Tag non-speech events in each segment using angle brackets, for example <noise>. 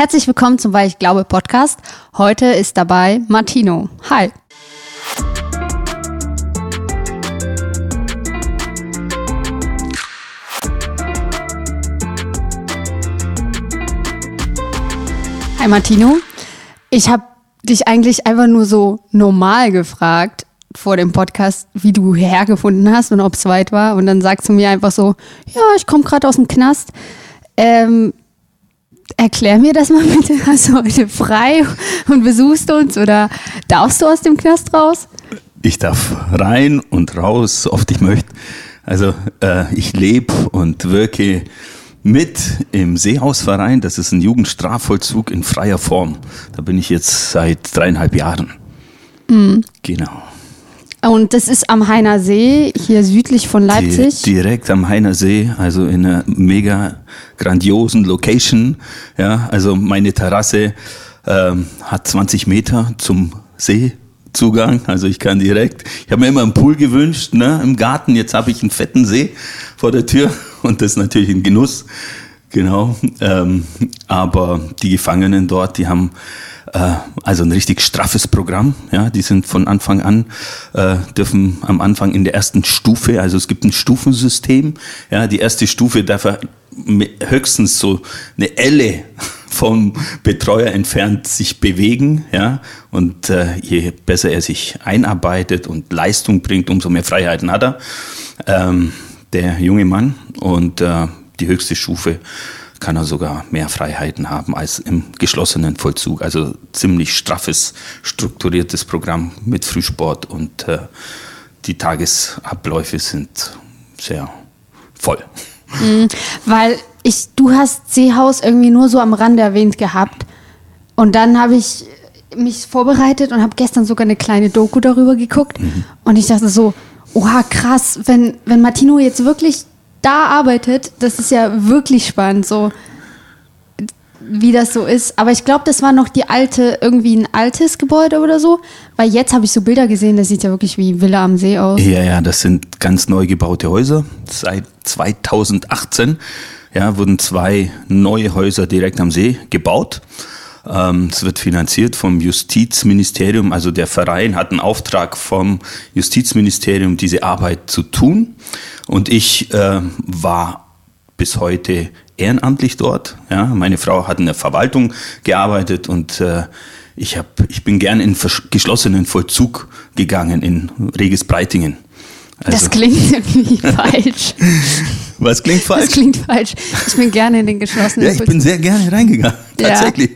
Herzlich willkommen zum Weil ich glaube Podcast. Heute ist dabei Martino. Hi. Hi Martino. Ich habe dich eigentlich einfach nur so normal gefragt vor dem Podcast, wie du hergefunden hast und ob es weit war. Und dann sagst du mir einfach so, ja, ich komme gerade aus dem Knast. Ähm, erklär mir das mal bitte. <laughs> Hast du heute frei und besuchst uns oder darfst du aus dem Knast raus? Ich darf rein und raus, so oft ich möchte. Also äh, ich lebe und wirke mit im Seehausverein. Das ist ein Jugendstrafvollzug in freier Form. Da bin ich jetzt seit dreieinhalb Jahren. Mhm. Genau. Und das ist am Heiner See, hier südlich von Leipzig. Die, direkt am Heiner See, also in einer mega grandiosen Location. Ja, also meine Terrasse ähm, hat 20 Meter zum Seezugang. Also ich kann direkt. Ich habe mir immer einen Pool gewünscht, ne, im Garten. Jetzt habe ich einen fetten See vor der Tür <laughs> und das ist natürlich ein Genuss. Genau. Ähm, aber die Gefangenen dort, die haben äh, also ein richtig straffes Programm. Ja, die sind von Anfang an äh, dürfen am Anfang in der ersten Stufe, also es gibt ein Stufensystem. Ja, die erste Stufe darf er höchstens so eine Elle <laughs> vom Betreuer entfernt sich bewegen, ja, und äh, je besser er sich einarbeitet und Leistung bringt, umso mehr Freiheiten hat er, ähm, der junge Mann und äh, die höchste Stufe kann er sogar mehr Freiheiten haben als im geschlossenen Vollzug. Also ziemlich straffes, strukturiertes Programm mit Frühsport und äh, die Tagesabläufe sind sehr voll. Mhm, weil ich, du hast Seehaus irgendwie nur so am Rande erwähnt gehabt und dann habe ich mich vorbereitet und habe gestern sogar eine kleine Doku darüber geguckt mhm. und ich dachte so, oha krass, wenn, wenn Martino jetzt wirklich da arbeitet, das ist ja wirklich spannend, so wie das so ist. Aber ich glaube, das war noch die alte, irgendwie ein altes Gebäude oder so. Weil jetzt habe ich so Bilder gesehen, das sieht ja wirklich wie Villa am See aus. Ja, ja, das sind ganz neu gebaute Häuser. Seit 2018 ja, wurden zwei neue Häuser direkt am See gebaut. Ähm, es wird finanziert vom Justizministerium. Also der Verein hat einen Auftrag vom Justizministerium, diese Arbeit zu tun. Und ich äh, war bis heute ehrenamtlich dort. Ja, meine Frau hat in der Verwaltung gearbeitet und äh, ich, hab, ich bin gern in geschlossenen Vollzug gegangen in Regis Breitingen. Also. Das klingt <laughs> irgendwie falsch. Was klingt falsch? Das klingt falsch. Ich bin gerne in den geschlossenen Ja, ich bin sehr gerne reingegangen. Tatsächlich.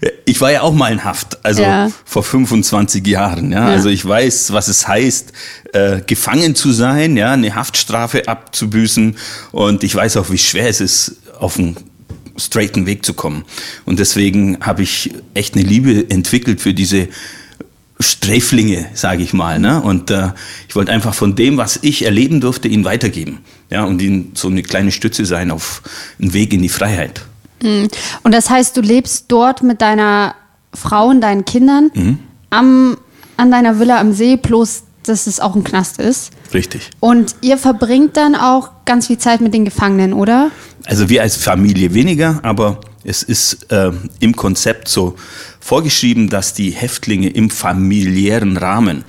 Ja. Ich war ja auch mal in Haft, also ja. vor 25 Jahren. Ja? ja? Also ich weiß, was es heißt, äh, gefangen zu sein, ja, eine Haftstrafe abzubüßen. Und ich weiß auch, wie schwer es ist, auf einen straighten Weg zu kommen. Und deswegen habe ich echt eine Liebe entwickelt für diese Sträflinge, sage ich mal. Ne? Und äh, ich wollte einfach von dem, was ich erleben durfte, ihnen weitergeben. Ja, und ihnen so eine kleine Stütze sein auf einen Weg in die Freiheit. Mhm. Und das heißt, du lebst dort mit deiner Frau und deinen Kindern mhm. am, an deiner Villa am See, bloß dass es auch ein Knast ist. Richtig. Und ihr verbringt dann auch ganz viel Zeit mit den Gefangenen, oder? Also wir als Familie weniger, aber es ist äh, im Konzept so vorgeschrieben, dass die Häftlinge im familiären Rahmen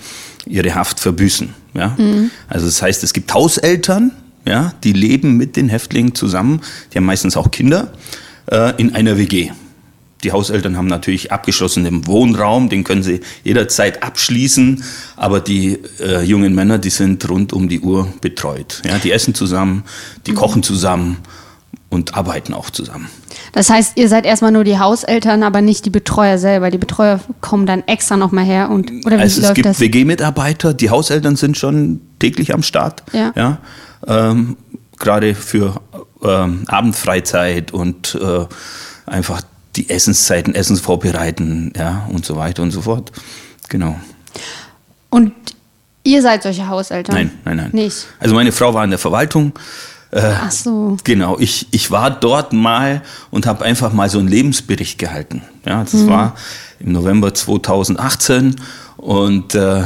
ihre Haft verbüßen. Ja? Mhm. Also das heißt, es gibt Hauseltern, ja, die leben mit den Häftlingen zusammen, die haben meistens auch Kinder, äh, in einer WG. Die Hauseltern haben natürlich abgeschlossenen Wohnraum, den können sie jederzeit abschließen, aber die äh, jungen Männer, die sind rund um die Uhr betreut. Ja, die essen zusammen, die mhm. kochen zusammen und arbeiten auch zusammen. Das heißt, ihr seid erstmal nur die Hauseltern, aber nicht die Betreuer selber. Die Betreuer kommen dann extra nochmal her und oder wie also läuft es gibt WG-Mitarbeiter, die Hauseltern sind schon täglich am Start. Ja. ja ähm, Gerade für ähm, Abendfreizeit und äh, einfach die Essenszeiten, Essens vorbereiten, ja, und so weiter und so fort. Genau. Und ihr seid solche Hauseltern? Nein, nein, nein. Nicht. Also meine Frau war in der Verwaltung äh, Ach so. Genau, ich, ich war dort mal und habe einfach mal so einen Lebensbericht gehalten. Ja, das mhm. war im November 2018 und äh,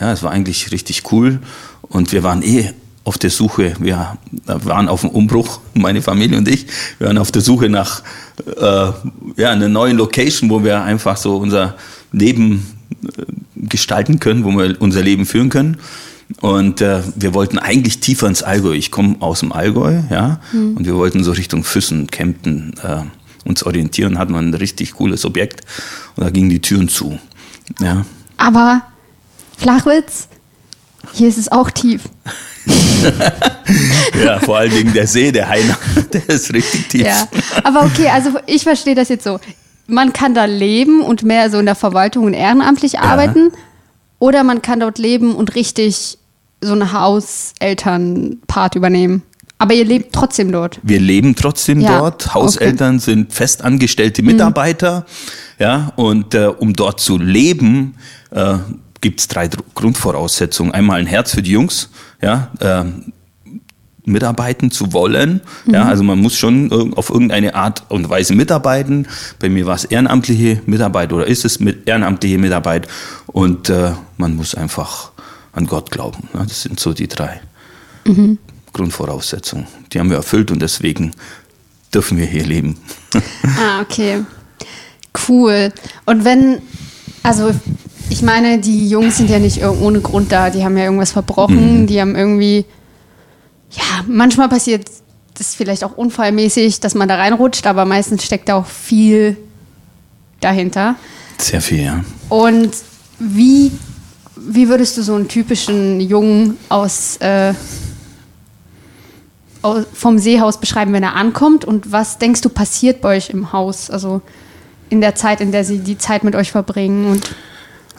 ja, es war eigentlich richtig cool und wir waren eh auf der Suche, wir waren auf dem Umbruch, <laughs> meine Familie und ich, wir waren auf der Suche nach äh, ja, einer neuen Location, wo wir einfach so unser Leben äh, gestalten können, wo wir unser Leben führen können. Und äh, wir wollten eigentlich tiefer ins Allgäu. Ich komme aus dem Allgäu, ja, mhm. und wir wollten so Richtung Füssen, Kempten äh, uns orientieren, hatten wir ein richtig cooles Objekt und da gingen die Türen zu. Ja. Aber Flachwitz, hier ist es auch tief. <laughs> ja, vor allen Dingen der See, der Heiner, <laughs> der ist richtig tief. Ja, aber okay, also ich verstehe das jetzt so. Man kann da leben und mehr so in der Verwaltung und ehrenamtlich ja. arbeiten oder man kann dort leben und richtig so einen Hauseltern-Part übernehmen. Aber ihr lebt trotzdem dort. Wir leben trotzdem ja, dort. Hauseltern okay. sind festangestellte Mitarbeiter. Mhm. Ja, und äh, um dort zu leben, äh, gibt es drei Grundvoraussetzungen. Einmal ein Herz für die Jungs, ja, äh, mitarbeiten zu wollen. Mhm. Ja, also man muss schon auf irgendeine Art und Weise mitarbeiten. Bei mir war es ehrenamtliche Mitarbeit oder ist es mit ehrenamtliche Mitarbeit und äh, man muss einfach an Gott glauben. Das sind so die drei mhm. Grundvoraussetzungen. Die haben wir erfüllt und deswegen dürfen wir hier leben. <laughs> ah, okay. Cool. Und wenn, also ich meine, die Jungs sind ja nicht ohne Grund da. Die haben ja irgendwas verbrochen. Mhm. Die haben irgendwie, ja, manchmal passiert das vielleicht auch unfallmäßig, dass man da reinrutscht, aber meistens steckt da auch viel dahinter. Sehr viel, ja. Und wie, wie würdest du so einen typischen Jungen aus, äh, vom Seehaus beschreiben, wenn er ankommt? Und was denkst du passiert bei euch im Haus? Also in der Zeit, in der sie die Zeit mit euch verbringen und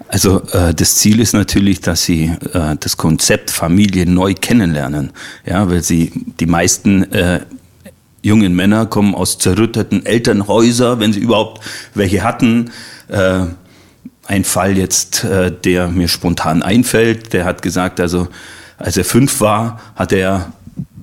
also äh, das Ziel ist natürlich, dass sie äh, das Konzept Familie neu kennenlernen, ja, weil sie die meisten äh, jungen Männer kommen aus zerrütteten Elternhäusern, wenn sie überhaupt welche hatten. Äh, ein Fall jetzt, äh, der mir spontan einfällt, der hat gesagt, also als er fünf war, hatte er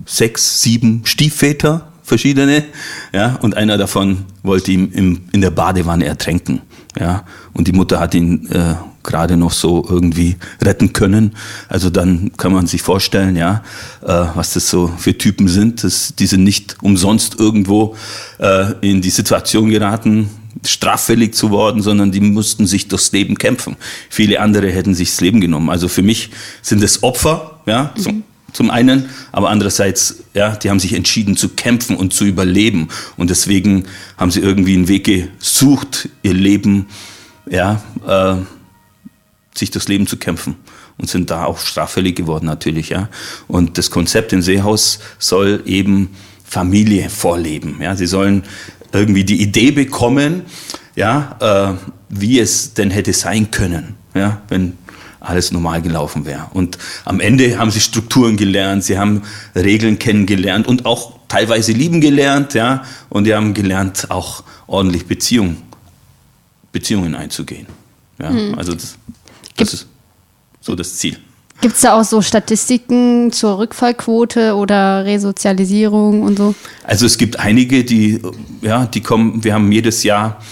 sechs, sieben Stiefväter, verschiedene, ja, und einer davon wollte ihn im, in der Badewanne ertränken. Ja, und die Mutter hat ihn äh, gerade noch so irgendwie retten können. Also dann kann man sich vorstellen, ja, äh, was das so für Typen sind. Das, die sind nicht umsonst irgendwo äh, in die Situation geraten, straffällig zu worden, sondern die mussten sich durchs Leben kämpfen. Viele andere hätten sich das Leben genommen. Also für mich sind es Opfer, ja, mhm. zum, zum einen, aber andererseits, ja, die haben sich entschieden zu kämpfen und zu überleben. Und deswegen haben sie irgendwie einen Weg gesucht, ihr Leben, ja, äh, sich das Leben zu kämpfen und sind da auch straffällig geworden natürlich, ja. Und das Konzept in Seehaus soll eben Familie vorleben, ja. Sie sollen irgendwie die Idee bekommen, ja, äh, wie es denn hätte sein können, ja, wenn alles normal gelaufen wäre. Und am Ende haben sie Strukturen gelernt, sie haben Regeln kennengelernt und auch teilweise lieben gelernt, ja, und die haben gelernt, auch ordentlich Beziehungen, Beziehungen einzugehen. Ja, mhm. also das, das ist so das Ziel. Gibt es da auch so Statistiken zur Rückfallquote oder Resozialisierung und so? Also es gibt einige, die, ja, die kommen, wir haben jedes Jahr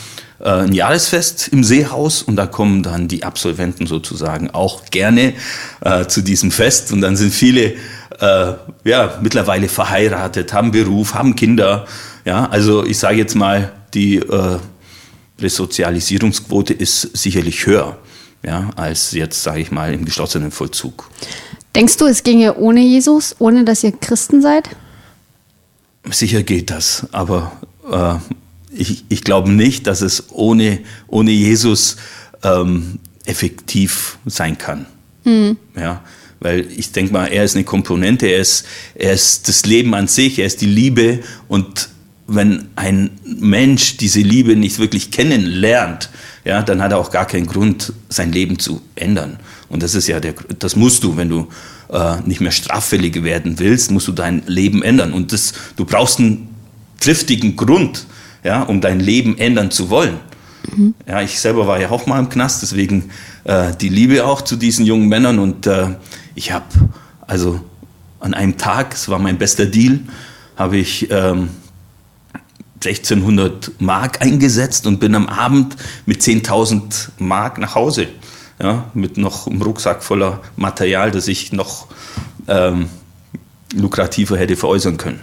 äh, ein Jahresfest im Seehaus und da kommen dann die Absolventen sozusagen auch gerne äh, zu diesem Fest und dann sind viele äh, ja, mittlerweile verheiratet, haben Beruf, haben Kinder. Ja, also ich sage jetzt mal, die äh, Resozialisierungsquote ist sicherlich höher ja, als jetzt, sage ich mal, im geschlossenen Vollzug. Denkst du, es ginge ohne Jesus, ohne dass ihr Christen seid? Sicher geht das, aber äh, ich, ich glaube nicht, dass es ohne, ohne Jesus ähm, effektiv sein kann. Mhm. Ja, weil ich denke mal, er ist eine Komponente, er ist, er ist das Leben an sich, er ist die Liebe und wenn ein Mensch diese Liebe nicht wirklich kennenlernt, ja, dann hat er auch gar keinen Grund, sein Leben zu ändern. Und das ist ja der, das musst du, wenn du äh, nicht mehr straffällig werden willst, musst du dein Leben ändern. Und das, du brauchst einen triftigen Grund, ja, um dein Leben ändern zu wollen. Mhm. Ja, ich selber war ja auch mal im Knast, deswegen äh, die Liebe auch zu diesen jungen Männern. Und äh, ich habe also an einem Tag, es war mein bester Deal, habe ich ähm, 1600 Mark eingesetzt und bin am Abend mit 10.000 Mark nach Hause. Ja, mit noch einem Rucksack voller Material, das ich noch ähm, lukrativer hätte veräußern können.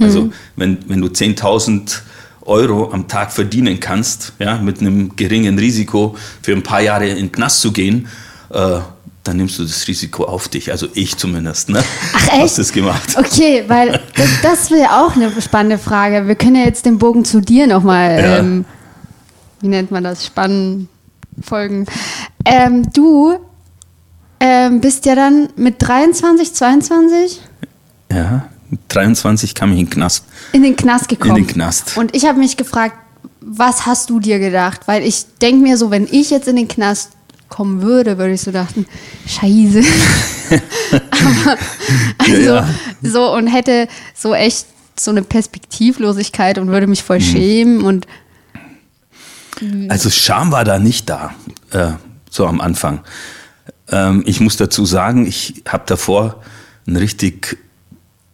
Also mhm. wenn, wenn du 10.000 Euro am Tag verdienen kannst, ja, mit einem geringen Risiko für ein paar Jahre in den Knast zu gehen, äh, dann nimmst du das Risiko auf dich. Also ich zumindest, ne? Ach echt? Hast das gemacht. Okay, weil das, das wäre auch eine spannende Frage. Wir können ja jetzt den Bogen zu dir nochmal, ja. ähm, wie nennt man das, spannen, folgen. Ähm, du ähm, bist ja dann mit 23, 22? Ja, 23 kam ich in den Knast. In den Knast gekommen. In den Knast. Und ich habe mich gefragt, was hast du dir gedacht? Weil ich denke mir so, wenn ich jetzt in den Knast kommen würde, würde ich so dachten, scheiße. Aber, <laughs> also, ja, ja. so und hätte so echt so eine Perspektivlosigkeit und würde mich voll mhm. schämen und also Scham war da nicht da, äh, so am Anfang. Ähm, ich muss dazu sagen, ich habe davor ein richtig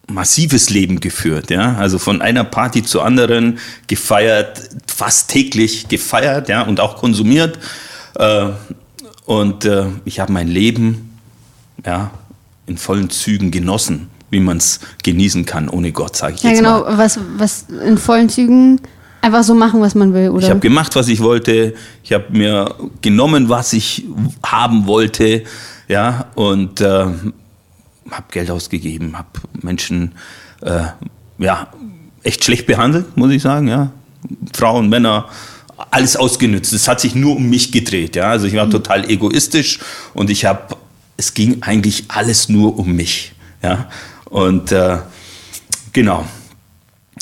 massives Leben geführt, ja, also von einer Party zur anderen gefeiert, fast täglich gefeiert, ja, und auch konsumiert. Äh, und äh, ich habe mein Leben, ja, in vollen Zügen genossen, wie man es genießen kann ohne Gott, sage ich ja, jetzt genau, mal. Ja, genau, was, was in vollen Zügen einfach so machen, was man will, oder? Ich habe gemacht, was ich wollte. Ich habe mir genommen, was ich haben wollte, ja, und äh, habe Geld ausgegeben, habe Menschen äh, ja, echt schlecht behandelt, muss ich sagen. Ja. Frauen, Männer, alles ausgenützt. Es hat sich nur um mich gedreht. Ja. Also ich war mhm. total egoistisch und ich habe, es ging eigentlich alles nur um mich. Ja. Und äh, genau.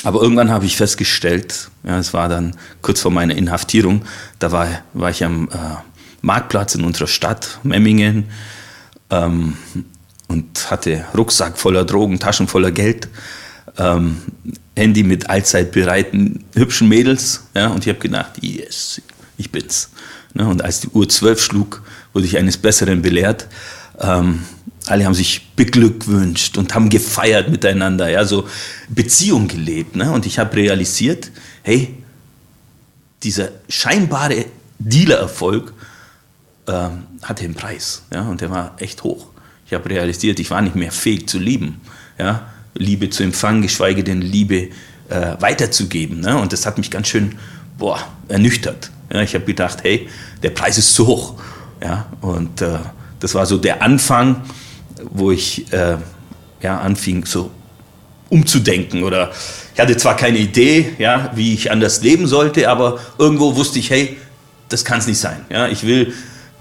Aber irgendwann habe ich festgestellt, ja, es war dann kurz vor meiner Inhaftierung, da war, war ich am äh, Marktplatz in unserer Stadt, Memmingen, ähm, und hatte Rucksack voller Drogen, Taschen voller Geld, ähm, Handy mit allzeit bereiten hübschen Mädels. Ja, und ich habe gedacht, yes, ich bin's. Ne, und als die Uhr zwölf schlug, wurde ich eines Besseren belehrt. Ähm, alle haben sich beglückwünscht und haben gefeiert miteinander, ja, so Beziehung gelebt. Ne? Und ich habe realisiert, hey, dieser scheinbare Dealer-Erfolg ähm, hatte einen Preis, ja, und der war echt hoch. Ich habe realisiert, ich war nicht mehr fähig zu lieben. Ja? Liebe zu empfangen, geschweige denn Liebe äh, weiterzugeben. Ne? Und das hat mich ganz schön boah, ernüchtert. Ja? Ich habe gedacht, hey, der Preis ist zu hoch. Ja? Und äh, das war so der Anfang, wo ich äh, ja, anfing, so umzudenken. Oder ich hatte zwar keine Idee, ja, wie ich anders leben sollte, aber irgendwo wusste ich, hey, das kann es nicht sein. Ja? Ich will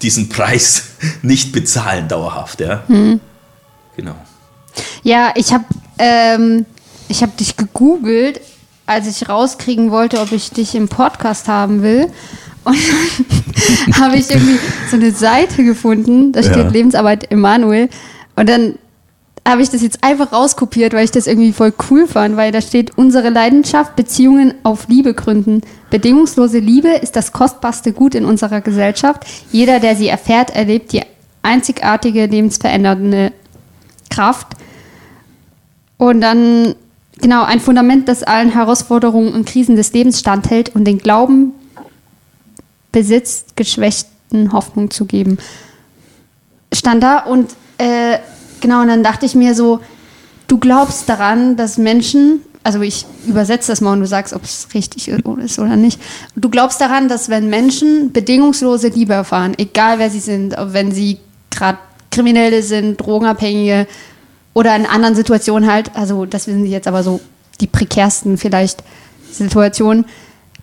diesen Preis <laughs> nicht bezahlen dauerhaft. Ja, mhm. genau. Ja, ich habe ähm, hab dich gegoogelt, als ich rauskriegen wollte, ob ich dich im Podcast haben will. Und dann <laughs> habe ich irgendwie so eine Seite gefunden, da steht ja. Lebensarbeit Emanuel. Und dann habe ich das jetzt einfach rauskopiert, weil ich das irgendwie voll cool fand, weil da steht, unsere Leidenschaft, Beziehungen auf Liebe gründen. Bedingungslose Liebe ist das kostbarste Gut in unserer Gesellschaft. Jeder, der sie erfährt, erlebt die einzigartige, lebensverändernde Kraft. Und dann, genau, ein Fundament, das allen Herausforderungen und Krisen des Lebens standhält und den Glauben besitzt, Geschwächten Hoffnung zu geben. Stand da und äh, Genau, und dann dachte ich mir so, du glaubst daran, dass Menschen, also ich übersetze das mal und du sagst, ob es richtig ist oder nicht. Du glaubst daran, dass wenn Menschen bedingungslose Liebe erfahren, egal wer sie sind, wenn sie gerade Kriminelle sind, Drogenabhängige oder in anderen Situationen halt, also das sind jetzt aber so die prekärsten vielleicht Situationen,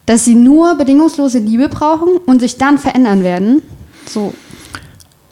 dass sie nur bedingungslose Liebe brauchen und sich dann verändern werden. So.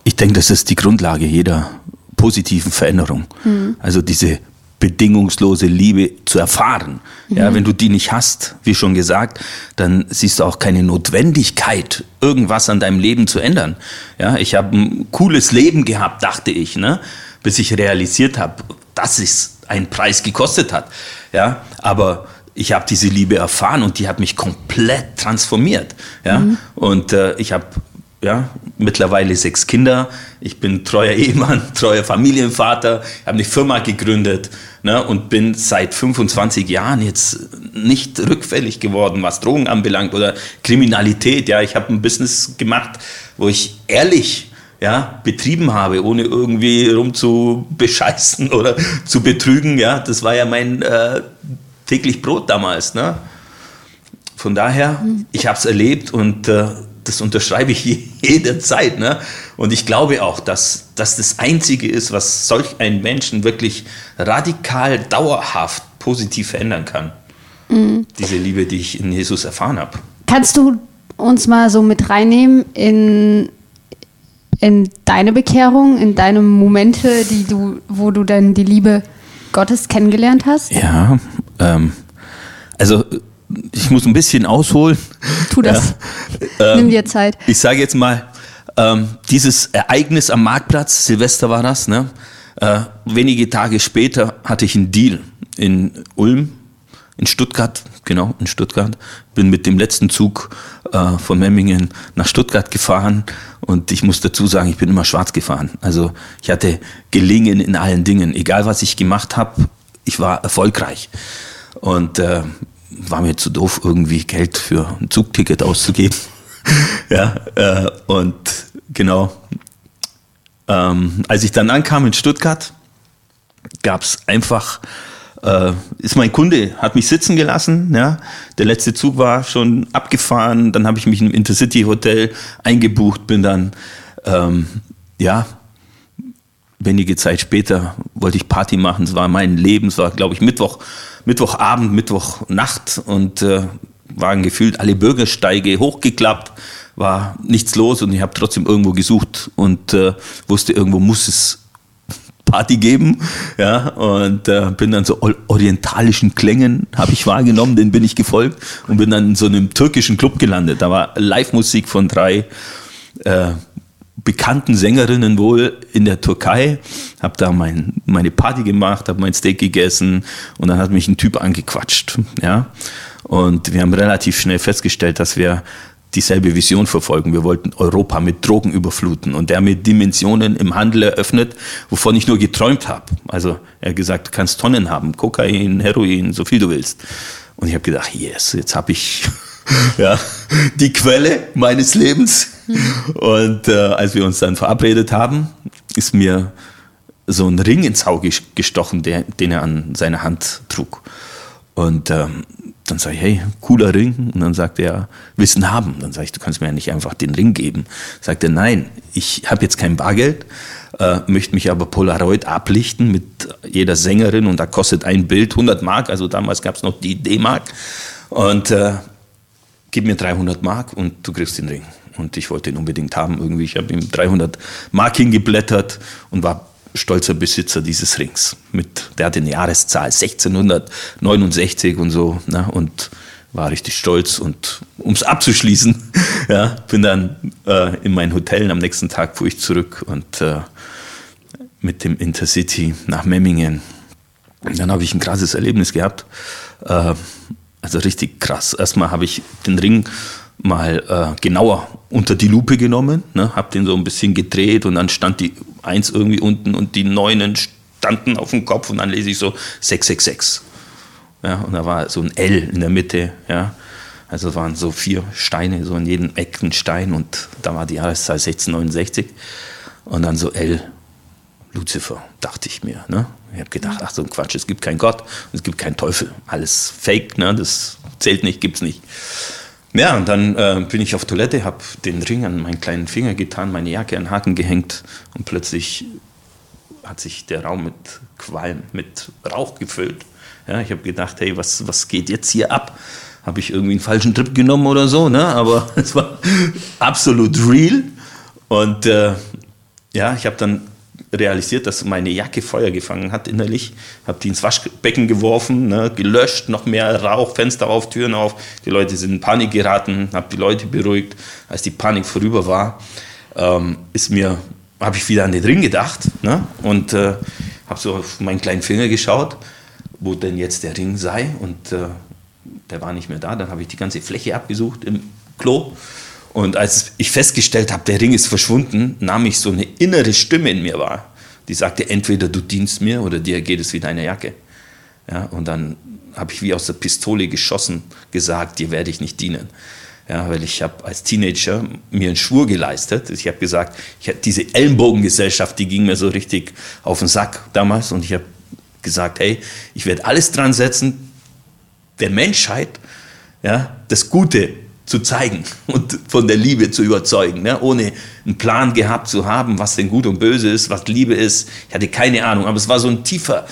Ich denke, das ist die Grundlage jeder positiven Veränderung. Mhm. Also diese bedingungslose Liebe zu erfahren. Mhm. Ja, wenn du die nicht hast, wie schon gesagt, dann siehst du auch keine Notwendigkeit, irgendwas an deinem Leben zu ändern. Ja, ich habe ein cooles Leben gehabt, dachte ich, ne, bis ich realisiert habe, dass es einen Preis gekostet hat. Ja, aber ich habe diese Liebe erfahren und die hat mich komplett transformiert. Ja, mhm. und äh, ich habe ja, mittlerweile sechs Kinder. Ich bin treuer Ehemann, <laughs> treuer Familienvater, habe eine Firma gegründet ne, und bin seit 25 Jahren jetzt nicht rückfällig geworden, was Drogen anbelangt oder Kriminalität. Ja, ich habe ein Business gemacht, wo ich ehrlich ja, betrieben habe, ohne irgendwie rumzubescheißen <laughs> oder zu betrügen. Ja, das war ja mein äh, täglich Brot damals. Ne? Von daher, ich habe es erlebt und äh, das unterschreibe ich <laughs> jederzeit. Ne? Und ich glaube auch, dass, dass das Einzige ist, was solch einen Menschen wirklich radikal, dauerhaft positiv verändern kann. Mhm. Diese Liebe, die ich in Jesus erfahren habe. Kannst du uns mal so mit reinnehmen in, in deine Bekehrung, in deine Momente, die du, wo du dann die Liebe Gottes kennengelernt hast? Ja, ähm, also ich muss ein bisschen ausholen. Tu das. Ja, ähm, Nimm dir Zeit. Ich sage jetzt mal, ähm, dieses Ereignis am Marktplatz, Silvester war das, ne? Äh, wenige Tage später hatte ich einen Deal in Ulm, in Stuttgart, genau, in Stuttgart. Bin mit dem letzten Zug äh, von Memmingen nach Stuttgart gefahren und ich muss dazu sagen, ich bin immer schwarz gefahren. Also ich hatte Gelingen in allen Dingen. Egal was ich gemacht habe, ich war erfolgreich. Und äh, war mir zu doof, irgendwie Geld für ein Zugticket auszugeben. <laughs> ja, äh, und genau. Ähm, als ich dann ankam in Stuttgart, gab es einfach, äh, ist mein Kunde, hat mich sitzen gelassen. Ja? Der letzte Zug war schon abgefahren, dann habe ich mich im Intercity Hotel eingebucht, bin dann, ähm, ja, wenige Zeit später wollte ich Party machen. Es war mein Leben, es war, glaube ich, Mittwoch Mittwochabend, Mittwochnacht und äh, waren gefühlt alle Bürgersteige hochgeklappt, war nichts los und ich habe trotzdem irgendwo gesucht und äh, wusste, irgendwo muss es Party geben, ja, und äh, bin dann so orientalischen Klängen habe ich wahrgenommen, den bin ich gefolgt und bin dann in so einem türkischen Club gelandet. Da war Live-Musik von drei äh, bekannten Sängerinnen wohl in der Türkei, habe da mein, meine Party gemacht, habe mein Steak gegessen und dann hat mich ein Typ angequatscht, ja. Und wir haben relativ schnell festgestellt, dass wir dieselbe Vision verfolgen. Wir wollten Europa mit Drogen überfluten und der mit Dimensionen im Handel eröffnet, wovon ich nur geträumt habe. Also er hat gesagt, du kannst Tonnen haben, Kokain, Heroin, so viel du willst. Und ich habe gedacht, yes, jetzt habe ich <laughs> ja, die Quelle meines Lebens. Und äh, als wir uns dann verabredet haben, ist mir so ein Ring ins Auge gestochen, der, den er an seiner Hand trug. Und ähm, dann sage ich, hey, cooler Ring. Und dann sagt er, Wissen haben. Dann sage ich, du kannst mir ja nicht einfach den Ring geben. Sagt er, nein, ich habe jetzt kein Bargeld, äh, möchte mich aber Polaroid ablichten mit jeder Sängerin und da kostet ein Bild 100 Mark. Also damals gab es noch die D-Mark. Und äh, gib mir 300 Mark und du kriegst den Ring. Und ich wollte ihn unbedingt haben irgendwie. Ich habe ihm 300 Mark hingeblättert und war stolzer Besitzer dieses Rings. Mit, der hatte eine Jahreszahl 1669 und so. Ne? Und war richtig stolz. Und um es abzuschließen, <laughs> ja, bin dann äh, in mein Hotel am nächsten Tag fuhr ich zurück und äh, mit dem Intercity nach Memmingen. Und dann habe ich ein krasses Erlebnis gehabt. Äh, also richtig krass. Erstmal habe ich den Ring mal äh, genauer unter die Lupe genommen, ne, habe den so ein bisschen gedreht und dann stand die Eins irgendwie unten und die Neunen standen auf dem Kopf und dann lese ich so 666. Ja, und da war so ein L in der Mitte, ja. Also waren so vier Steine, so in jedem Eck ein Stein und da war die Jahreszahl 1669 und dann so L Lucifer, dachte ich mir. Ne? Ich habe gedacht, ach so ein Quatsch, es gibt keinen Gott, es gibt keinen Teufel. Alles Fake, ne? das zählt nicht, gibt's nicht. Ja, und dann äh, bin ich auf Toilette, habe den Ring an meinen kleinen Finger getan, meine Jacke an Haken gehängt und plötzlich hat sich der Raum mit Qualm, mit Rauch gefüllt. Ja, ich habe gedacht, hey, was, was geht jetzt hier ab? Habe ich irgendwie einen falschen Trip genommen oder so? Ne? Aber <laughs> es war absolut real. Und äh, ja, ich habe dann realisiert, dass meine Jacke Feuer gefangen hat innerlich. Habe die ins Waschbecken geworfen, ne, gelöscht, noch mehr Rauch, Fenster auf, Türen auf. Die Leute sind in Panik geraten, habe die Leute beruhigt. Als die Panik vorüber war, ähm, ist mir, habe ich wieder an den Ring gedacht ne, und äh, habe so auf meinen kleinen Finger geschaut, wo denn jetzt der Ring sei und äh, der war nicht mehr da. Dann habe ich die ganze Fläche abgesucht im Klo und als ich festgestellt habe, der Ring ist verschwunden, nahm ich so eine innere Stimme in mir wahr, die sagte, entweder du dienst mir oder dir geht es wie deine Jacke. Ja, und dann habe ich wie aus der Pistole geschossen gesagt, dir werde ich nicht dienen. Ja, weil ich habe als Teenager mir einen Schwur geleistet. Ich habe gesagt, ich hab diese Ellenbogengesellschaft, die ging mir so richtig auf den Sack damals. Und ich habe gesagt, hey, ich werde alles dran setzen, der Menschheit ja, das Gute zu zeigen und von der Liebe zu überzeugen, ne? ohne einen Plan gehabt zu haben, was denn gut und böse ist, was Liebe ist. Ich hatte keine Ahnung, aber es war so ein tiefer,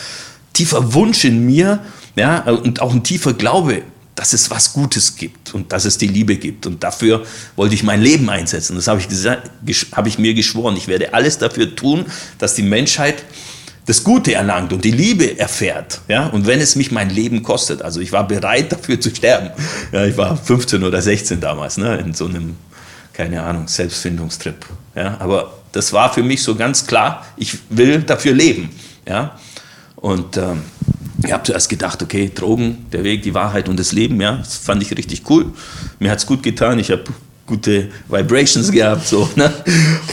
tiefer Wunsch in mir ja, und auch ein tiefer Glaube, dass es was Gutes gibt und dass es die Liebe gibt. Und dafür wollte ich mein Leben einsetzen. Das habe ich, gesagt, habe ich mir geschworen. Ich werde alles dafür tun, dass die Menschheit das Gute erlangt und die Liebe erfährt. Ja? Und wenn es mich mein Leben kostet, also ich war bereit dafür zu sterben. Ja, ich war 15 oder 16 damals, ne? in so einem, keine Ahnung, Selbstfindungstrip. Ja? Aber das war für mich so ganz klar, ich will dafür leben. Ja? Und ähm, ich habe zuerst gedacht, okay, Drogen, der Weg, die Wahrheit und das Leben, ja, das fand ich richtig cool. Mir hat es gut getan. Ich habe gute Vibrations gehabt. So, ne?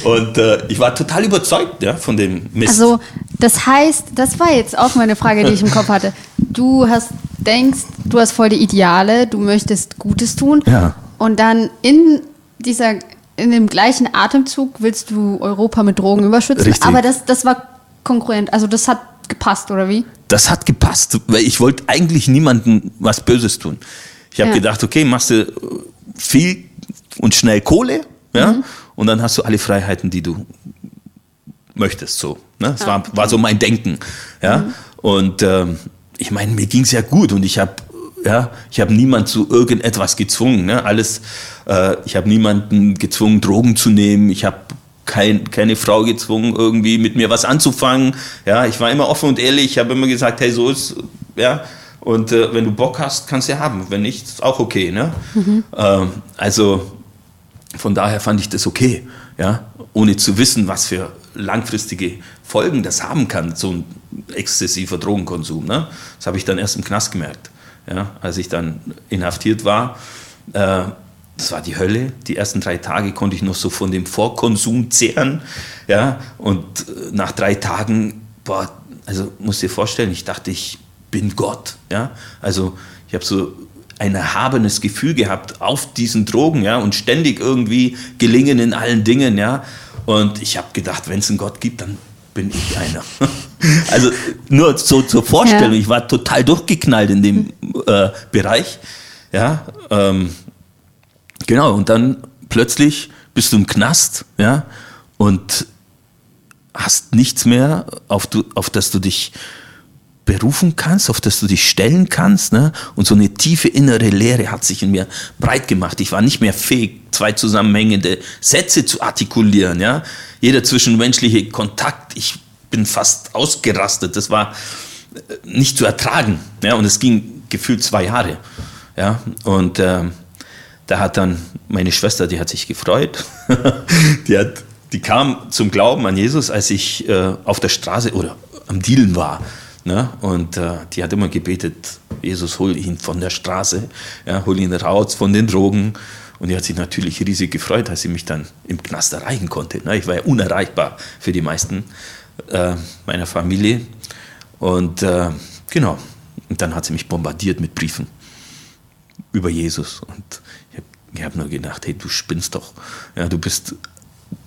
Und äh, ich war total überzeugt ja, von dem Mist. Also, das heißt, das war jetzt auch meine Frage, die ich im Kopf hatte. Du hast, denkst, du hast voll die Ideale, du möchtest Gutes tun. Ja. Und dann in dieser, in dem gleichen Atemzug willst du Europa mit Drogen überschützen. Richtig. Aber das, das war konkurrent. Also, das hat gepasst, oder wie? Das hat gepasst, weil ich wollte eigentlich niemandem was Böses tun. Ich habe ja. gedacht, okay, machst du viel und schnell Kohle, ja, mhm. und dann hast du alle Freiheiten, die du möchtest. So, ne? Das war, war so mein Denken, ja. Mhm. Und ähm, ich meine, mir ging es ja gut und ich habe ja, ich habe niemand zu irgendetwas gezwungen. Ne? Alles, äh, ich habe niemanden gezwungen, Drogen zu nehmen. Ich habe kein, keine Frau gezwungen, irgendwie mit mir was anzufangen. Ja, ich war immer offen und ehrlich. Ich habe immer gesagt, hey, so ist, ja. Und äh, wenn du Bock hast, kannst du ja haben. Wenn nicht, ist auch okay. Ne? Mhm. Ähm, also von daher fand ich das okay, ja, ohne zu wissen, was für langfristige Folgen das haben kann, so ein exzessiver Drogenkonsum. Ne? Das habe ich dann erst im Knast gemerkt, ja, als ich dann inhaftiert war. Äh, das war die Hölle. Die ersten drei Tage konnte ich noch so von dem Vorkonsum zehren, ja, und äh, nach drei Tagen, boah, also musst dir vorstellen, ich dachte, ich bin Gott, ja, also ich habe so ein erhabenes Gefühl gehabt auf diesen Drogen, ja, und ständig irgendwie gelingen in allen Dingen, ja. Und ich habe gedacht, wenn es einen Gott gibt, dann bin ich einer. <laughs> also nur so zur Vorstellung, ja. ich war total durchgeknallt in dem äh, Bereich, ja. Ähm, genau, und dann plötzlich bist du im Knast, ja, und hast nichts mehr, auf, du, auf das du dich berufen kannst, auf das du dich stellen kannst. Ne? Und so eine tiefe innere Leere hat sich in mir breit gemacht. Ich war nicht mehr fähig, zwei zusammenhängende Sätze zu artikulieren. Ja? Jeder zwischenmenschliche Kontakt, ich bin fast ausgerastet. Das war äh, nicht zu ertragen. Ja? Und es ging gefühlt zwei Jahre. Ja? Und äh, da hat dann meine Schwester, die hat sich gefreut. <laughs> die, hat, die kam zum Glauben an Jesus, als ich äh, auf der Straße oder am Dealen war. Ne? Und äh, die hat immer gebetet, Jesus, hol ihn von der Straße, ja, hol ihn raus von den Drogen. Und die hat sich natürlich riesig gefreut, dass sie mich dann im Knast erreichen konnte. Ne? Ich war ja unerreichbar für die meisten äh, meiner Familie. Und äh, genau, und dann hat sie mich bombardiert mit Briefen über Jesus. Und ich habe hab nur gedacht, hey, du spinnst doch. Ja, du bist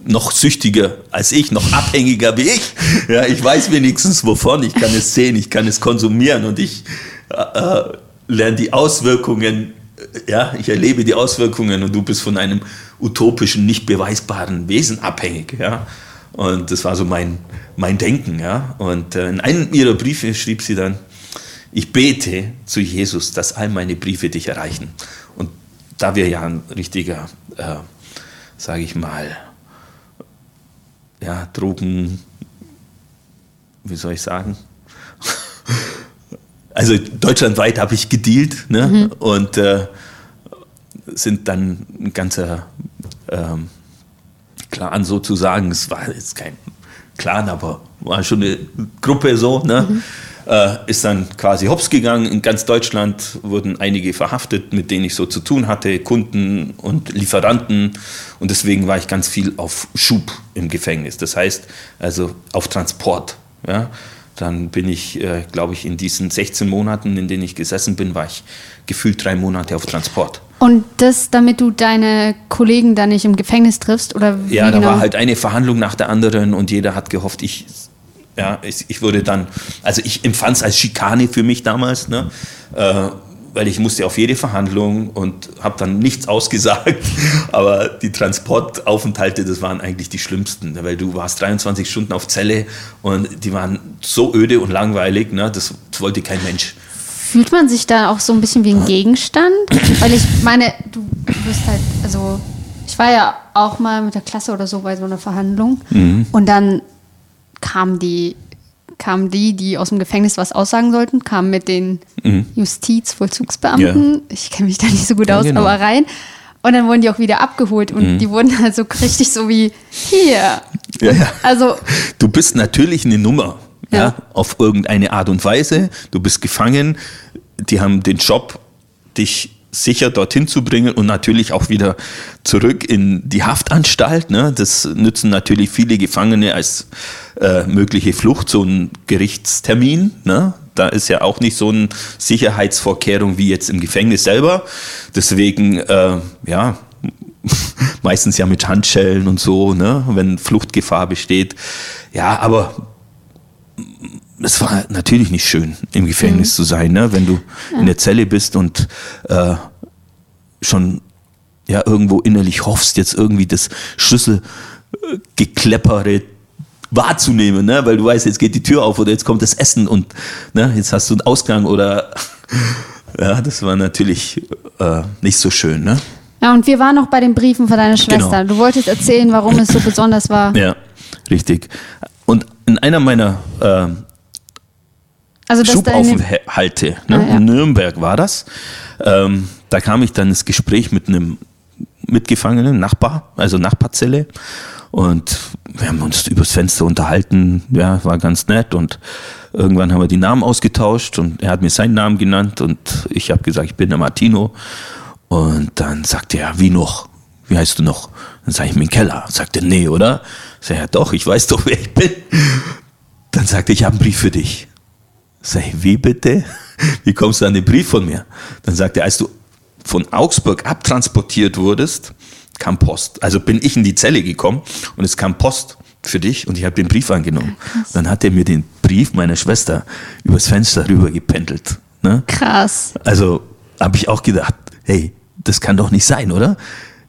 noch süchtiger als ich, noch abhängiger wie ich. Ja, ich weiß wenigstens wovon, ich kann es sehen, ich kann es konsumieren und ich äh, äh lerne die Auswirkungen, äh, ja, ich erlebe die Auswirkungen und du bist von einem utopischen, nicht beweisbaren Wesen abhängig, ja. Und das war so mein, mein Denken, ja. Und äh, in einem ihrer Briefe schrieb sie dann, ich bete zu Jesus, dass all meine Briefe dich erreichen. Und da wir ja ein richtiger, äh, sage ich mal, ja, Drogen, wie soll ich sagen? Also deutschlandweit habe ich gedealt ne? Mhm. und äh, sind dann ein ganzer ähm, Clan sozusagen. Es war jetzt kein Clan, aber war schon eine Gruppe so. Ne? Mhm ist dann quasi hops gegangen. In ganz Deutschland wurden einige verhaftet, mit denen ich so zu tun hatte, Kunden und Lieferanten. Und deswegen war ich ganz viel auf Schub im Gefängnis. Das heißt also auf Transport. Ja? Dann bin ich, äh, glaube ich, in diesen 16 Monaten, in denen ich gesessen bin, war ich gefühlt drei Monate auf Transport. Und das, damit du deine Kollegen dann nicht im Gefängnis triffst? Oder Ja, da genau? war halt eine Verhandlung nach der anderen und jeder hat gehofft, ich, ja, ich, ich würde dann, also ich empfand es als Schikane für mich damals, ne? Äh, weil ich musste auf jede Verhandlung und habe dann nichts <laughs> ausgesagt, aber die Transportaufenthalte, das waren eigentlich die schlimmsten, ne? weil du warst 23 Stunden auf Zelle und die waren so öde und langweilig, ne? das, das wollte kein Mensch. Fühlt man sich da auch so ein bisschen wie ein Gegenstand? Weil ich meine, du bist halt, also ich war ja auch mal mit der Klasse oder so bei so einer Verhandlung und dann kamen die, kamen die, die aus dem Gefängnis was aussagen sollten, kamen mit den Justizvollzugsbeamten, ich kenne mich da nicht so gut Ja, aus, genau. aber rein. Und dann wurden die auch wieder abgeholt und die wurden halt <laughs> so richtig so wie hier. Ja, ja. Also Du bist natürlich eine Nummer, ja. Ja. auf irgendeine Art und Weise. Du bist gefangen. Die haben den Job, dich sicher dorthin zu bringen und natürlich auch wieder zurück in die Haftanstalt. Ne? Das nützen natürlich viele Gefangene als äh, mögliche Flucht, so ein Gerichtstermin. Ne? Da ist ja auch nicht so eine Sicherheitsvorkehrung wie jetzt im Gefängnis selber. Deswegen, äh, ja, <laughs> meistens ja mit Handschellen und so, ne, wenn Fluchtgefahr besteht. Ja, aber es war natürlich nicht schön, im Gefängnis zu sein, ne, wenn du in der Zelle bist und äh, schon ja irgendwo innerlich hoffst, jetzt irgendwie das Schlüsselgekleppere wahrzunehmen, ne, weil du weißt, jetzt geht die Tür auf oder jetzt kommt das Essen und ne, jetzt hast du einen Ausgang oder <laughs> ja, das war natürlich äh, nicht so schön, ne? ja, und wir waren noch bei den Briefen von deiner Schwester. Genau. Du wolltest erzählen, warum es so besonders war. Ja, richtig. Und in einer meiner äh, Also Schubaufenthalte, ne, Ah, ja. in Nürnberg war das, ähm, da kam ich dann ins Gespräch mit einem Mitgefangenen, Nachbar, also Nachbarzelle. Und wir haben uns übers Fenster unterhalten, ja, war ganz nett. Und irgendwann haben wir die Namen ausgetauscht und er hat mir seinen Namen genannt und ich habe gesagt, ich bin der Martino. Und dann sagte er, wie noch? Wie heißt du noch? Dann sage ich, Minkella. Sagt er, nee, oder? Sag ich, ja doch, ich weiß doch, wer ich bin. Dann sagte ich, ich habe einen Brief für dich. Sag ich, wie bitte? <laughs> Wie kommst du an den Brief von mir? Dann sagte er, als du von Augsburg abtransportiert wurdest, kam Post. Also bin ich in die Zelle gekommen und es kam Post für dich und ich habe den Brief angenommen. Dann hat er mir den Brief meiner Schwester übers Fenster rüber gependelt. Ne? krass. Also habe ich auch gedacht, hey, das kann doch nicht sein, oder?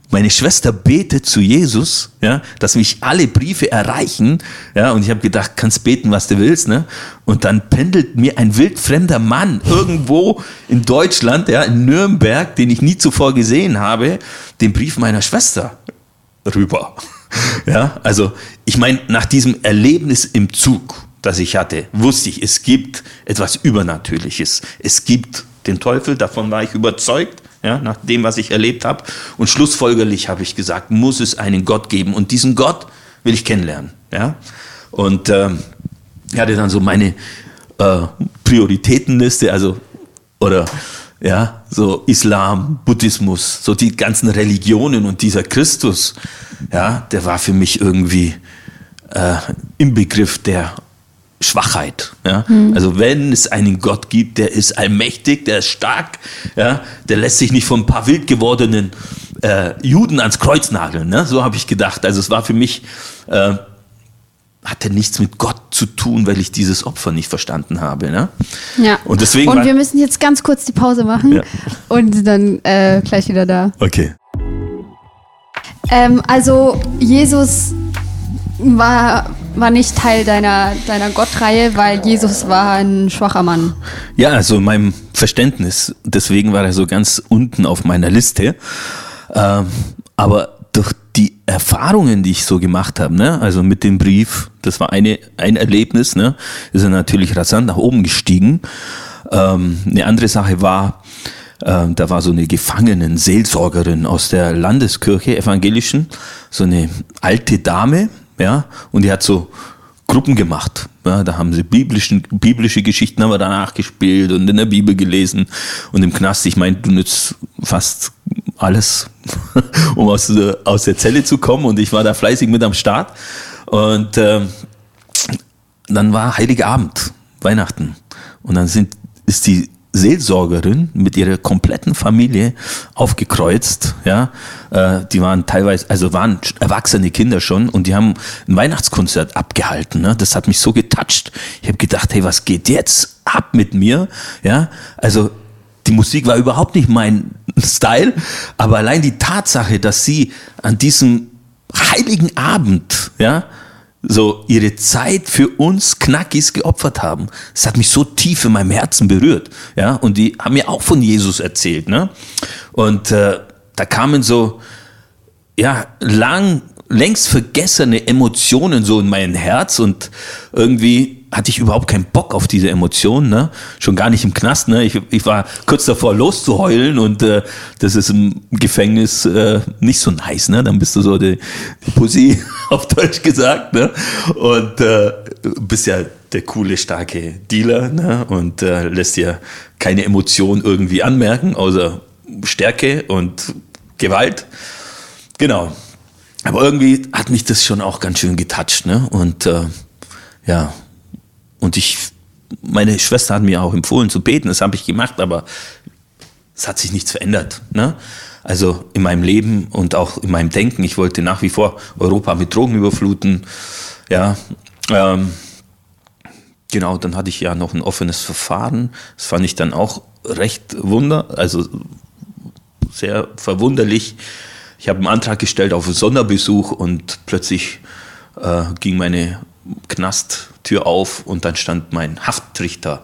Meine Schwester betet zu Jesus, ja, dass mich alle Briefe erreichen, ja, und ich habe gedacht, kannst beten, was du willst, ne? Und dann pendelt mir ein wildfremder Mann irgendwo in Deutschland, ja, in Nürnberg, den ich nie zuvor gesehen habe, den Brief meiner Schwester rüber. <laughs> Ja, also ich meine, nach diesem Erlebnis im Zug, das ich hatte, wusste ich, es gibt etwas Übernatürliches. Es gibt den Teufel, davon war ich überzeugt, ja, nach dem, was ich erlebt habe. Und schlussfolgerlich habe ich gesagt, muss es einen Gott geben. Und diesen Gott will ich kennenlernen. Ja? Und ähm, ich hatte dann so meine äh, Prioritätenliste, also oder ja, so Islam, Buddhismus, so die ganzen Religionen und dieser Christus, ja, der war für mich irgendwie äh, im Begriff der Schwachheit. Ja? Also wenn es einen Gott gibt, der ist allmächtig, der ist stark, ja? der lässt sich nicht von ein paar wild gewordenen äh, Juden ans Kreuz nageln. Ne? So habe ich gedacht. Also es war für mich, äh, hatte nichts mit Gott zu tun, weil ich dieses Opfer nicht verstanden habe. Ne? Ja. Und deswegen Und wir müssen jetzt ganz kurz die Pause machen Ja. und dann äh, gleich wieder da. Okay. Ähm, also Jesus war, war nicht Teil deiner, deiner Gottreihe, weil Jesus war ein schwacher Mann. Ja, also in meinem Verständnis, deswegen war er so ganz unten auf meiner Liste. Ähm, aber durch die Erfahrungen, die ich so gemacht habe, ne, also mit dem Brief, das war eine, ein Erlebnis, ne, ist er natürlich rasant nach oben gestiegen. Ähm, eine andere Sache war, ähm, da war so eine Gefangenen-Seelsorgerin aus der Landeskirche, evangelischen, so eine alte Dame, ja, und die hat so Gruppen gemacht. Ja, da haben sie biblischen, biblische Geschichten haben wir danach gespielt und in der Bibel gelesen. Und im Knast, ich meine, du nützt fast alles, <laughs> um aus, aus der Zelle zu kommen. Und ich war da fleißig mit am Start. Und ähm, dann war Heiliger Abend, Weihnachten. Und dann sind, ist die Seelsorgerin mit ihrer kompletten Familie aufgekreuzt. Ja, äh, die waren teilweise, also waren erwachsene Kinder schon und die haben ein Weihnachtskonzert abgehalten. Ne? Das hat mich so getoucht. Ich habe gedacht, hey, was geht jetzt ab mit mir? Ja, also die Musik war überhaupt nicht mein <laughs> Style, aber allein die Tatsache, dass sie an diesem heiligen Abend, ja, so ihre Zeit für uns Knackis geopfert haben. Das hat mich so tief in meinem Herzen berührt. Ja, und die haben mir auch von Jesus erzählt. Ne? Und äh, da kamen so, ja, lang, längst vergessene Emotionen so in mein Herz und irgendwie hatte ich überhaupt keinen Bock auf diese Emotionen, ne? Schon gar nicht im Knast, ne? Ich, ich war kurz davor loszuheulen und äh, das ist im Gefängnis äh, nicht so nice, ne? Dann bist du so die, die Pussy, <laughs> auf Deutsch gesagt, ne? Und äh, bist ja der coole, starke Dealer, ne? Und äh, lässt dir keine Emotionen irgendwie anmerken, außer Stärke und Gewalt. Genau. Aber irgendwie hat mich das schon auch ganz schön getoucht, ne? Und äh, ja, und ich, meine Schwester hat mir auch empfohlen zu beten, das habe ich gemacht, aber es hat sich nichts verändert. Ne? Also in meinem Leben und auch in meinem Denken. Ich wollte nach wie vor Europa mit Drogen überfluten. Ja, ähm, genau, dann hatte ich ja noch ein offenes Verfahren. Das fand ich dann auch recht wunder, also sehr verwunderlich. Ich habe einen Antrag gestellt auf einen Sonderbesuch und plötzlich äh, ging meine Knasttür auf und dann stand mein Haftrichter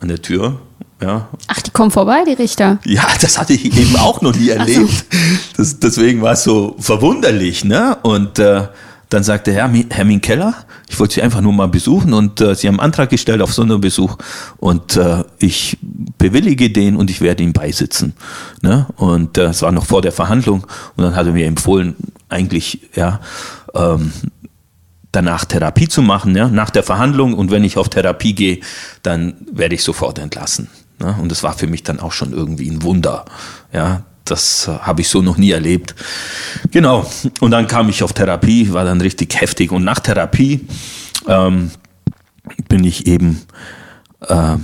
an der Tür. Ja. Ach, die kommen vorbei, die Richter. Ja, das hatte ich eben auch noch nie erlebt. Das, deswegen war es so verwunderlich. Ne? Und äh, dann sagte Herr, Herr Minkeller, ich wollte Sie einfach nur mal besuchen und äh, Sie haben einen Antrag gestellt auf Sonderbesuch und äh, ich bewillige den und ich werde ihm beisitzen. Ne? Und äh, es war noch vor der Verhandlung und dann hat er mir empfohlen, eigentlich ja ähm, danach Therapie zu machen, ja, nach der Verhandlung. Und wenn ich auf Therapie gehe, dann werde ich sofort entlassen. Ja, und das war für mich dann auch schon irgendwie ein Wunder. Ja, das äh, habe ich so noch nie erlebt. Genau. Und dann kam ich auf Therapie, war dann richtig heftig. Und nach Therapie ähm, bin ich eben äh,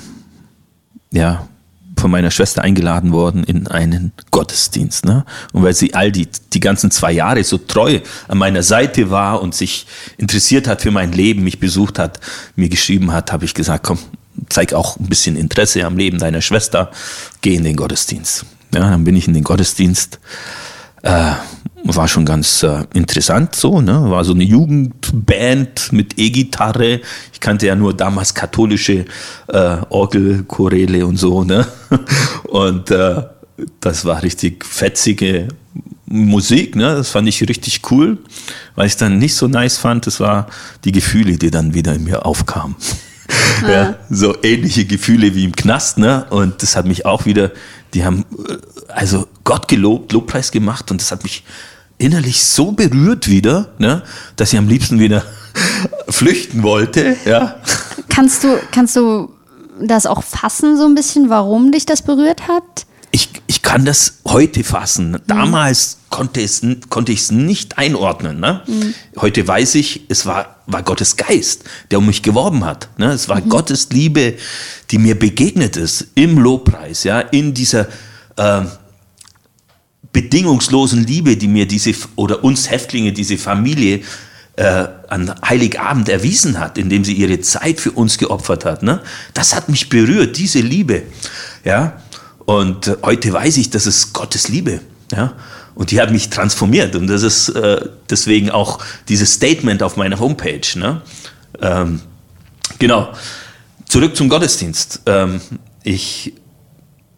ja von meiner Schwester eingeladen worden in einen Gottesdienst. Ne? Und weil sie all die, die ganzen zwei Jahre so treu an meiner Seite war und sich interessiert hat für mein Leben, mich besucht hat, mir geschrieben hat, habe ich gesagt, komm, zeig auch ein bisschen Interesse am Leben deiner Schwester, geh in den Gottesdienst. Ja, dann bin ich in den Gottesdienst. Äh, war schon ganz äh, interessant so, ne? War so eine Jugendband mit E-Gitarre. Ich kannte ja nur damals katholische äh, Orgelchoräle und so, ne? <laughs> Und äh, das war richtig fetzige Musik, ne? Das fand ich richtig cool. Was ich dann nicht so nice fand, das war die Gefühle, die dann wieder in mir aufkamen. <laughs> Ah. Ja, so ähnliche Gefühle wie im Knast, ne? Und das hat mich auch wieder, die haben äh, also Gott gelobt, Lobpreis gemacht und das hat mich innerlich so berührt wieder, ne, dass ich am liebsten wieder <laughs> flüchten wollte. Ja. Kannst du, kannst du das auch fassen, so ein bisschen, warum dich das berührt hat? Ich, ich kann das heute fassen. Mhm. Damals konnte, es, konnte ich es nicht einordnen. Ne? Mhm. Heute weiß ich, es war, war Gottes Geist, der um mich geworben hat. Ne? Es war mhm. Gottes Liebe, die mir begegnet ist im Lobpreis, ja, in dieser äh, bedingungslosen Liebe, die mir diese oder uns Häftlinge, diese Familie äh, an Heiligabend erwiesen hat, indem sie ihre Zeit für uns geopfert hat. Ne? Das hat mich berührt, diese Liebe. Ja? Und heute weiß ich, das ist Gottes Liebe. Ja? Und die hat mich transformiert. Und das ist äh, deswegen auch dieses Statement auf meiner Homepage. Ne? Ähm, genau. Zurück zum Gottesdienst. Ähm, ich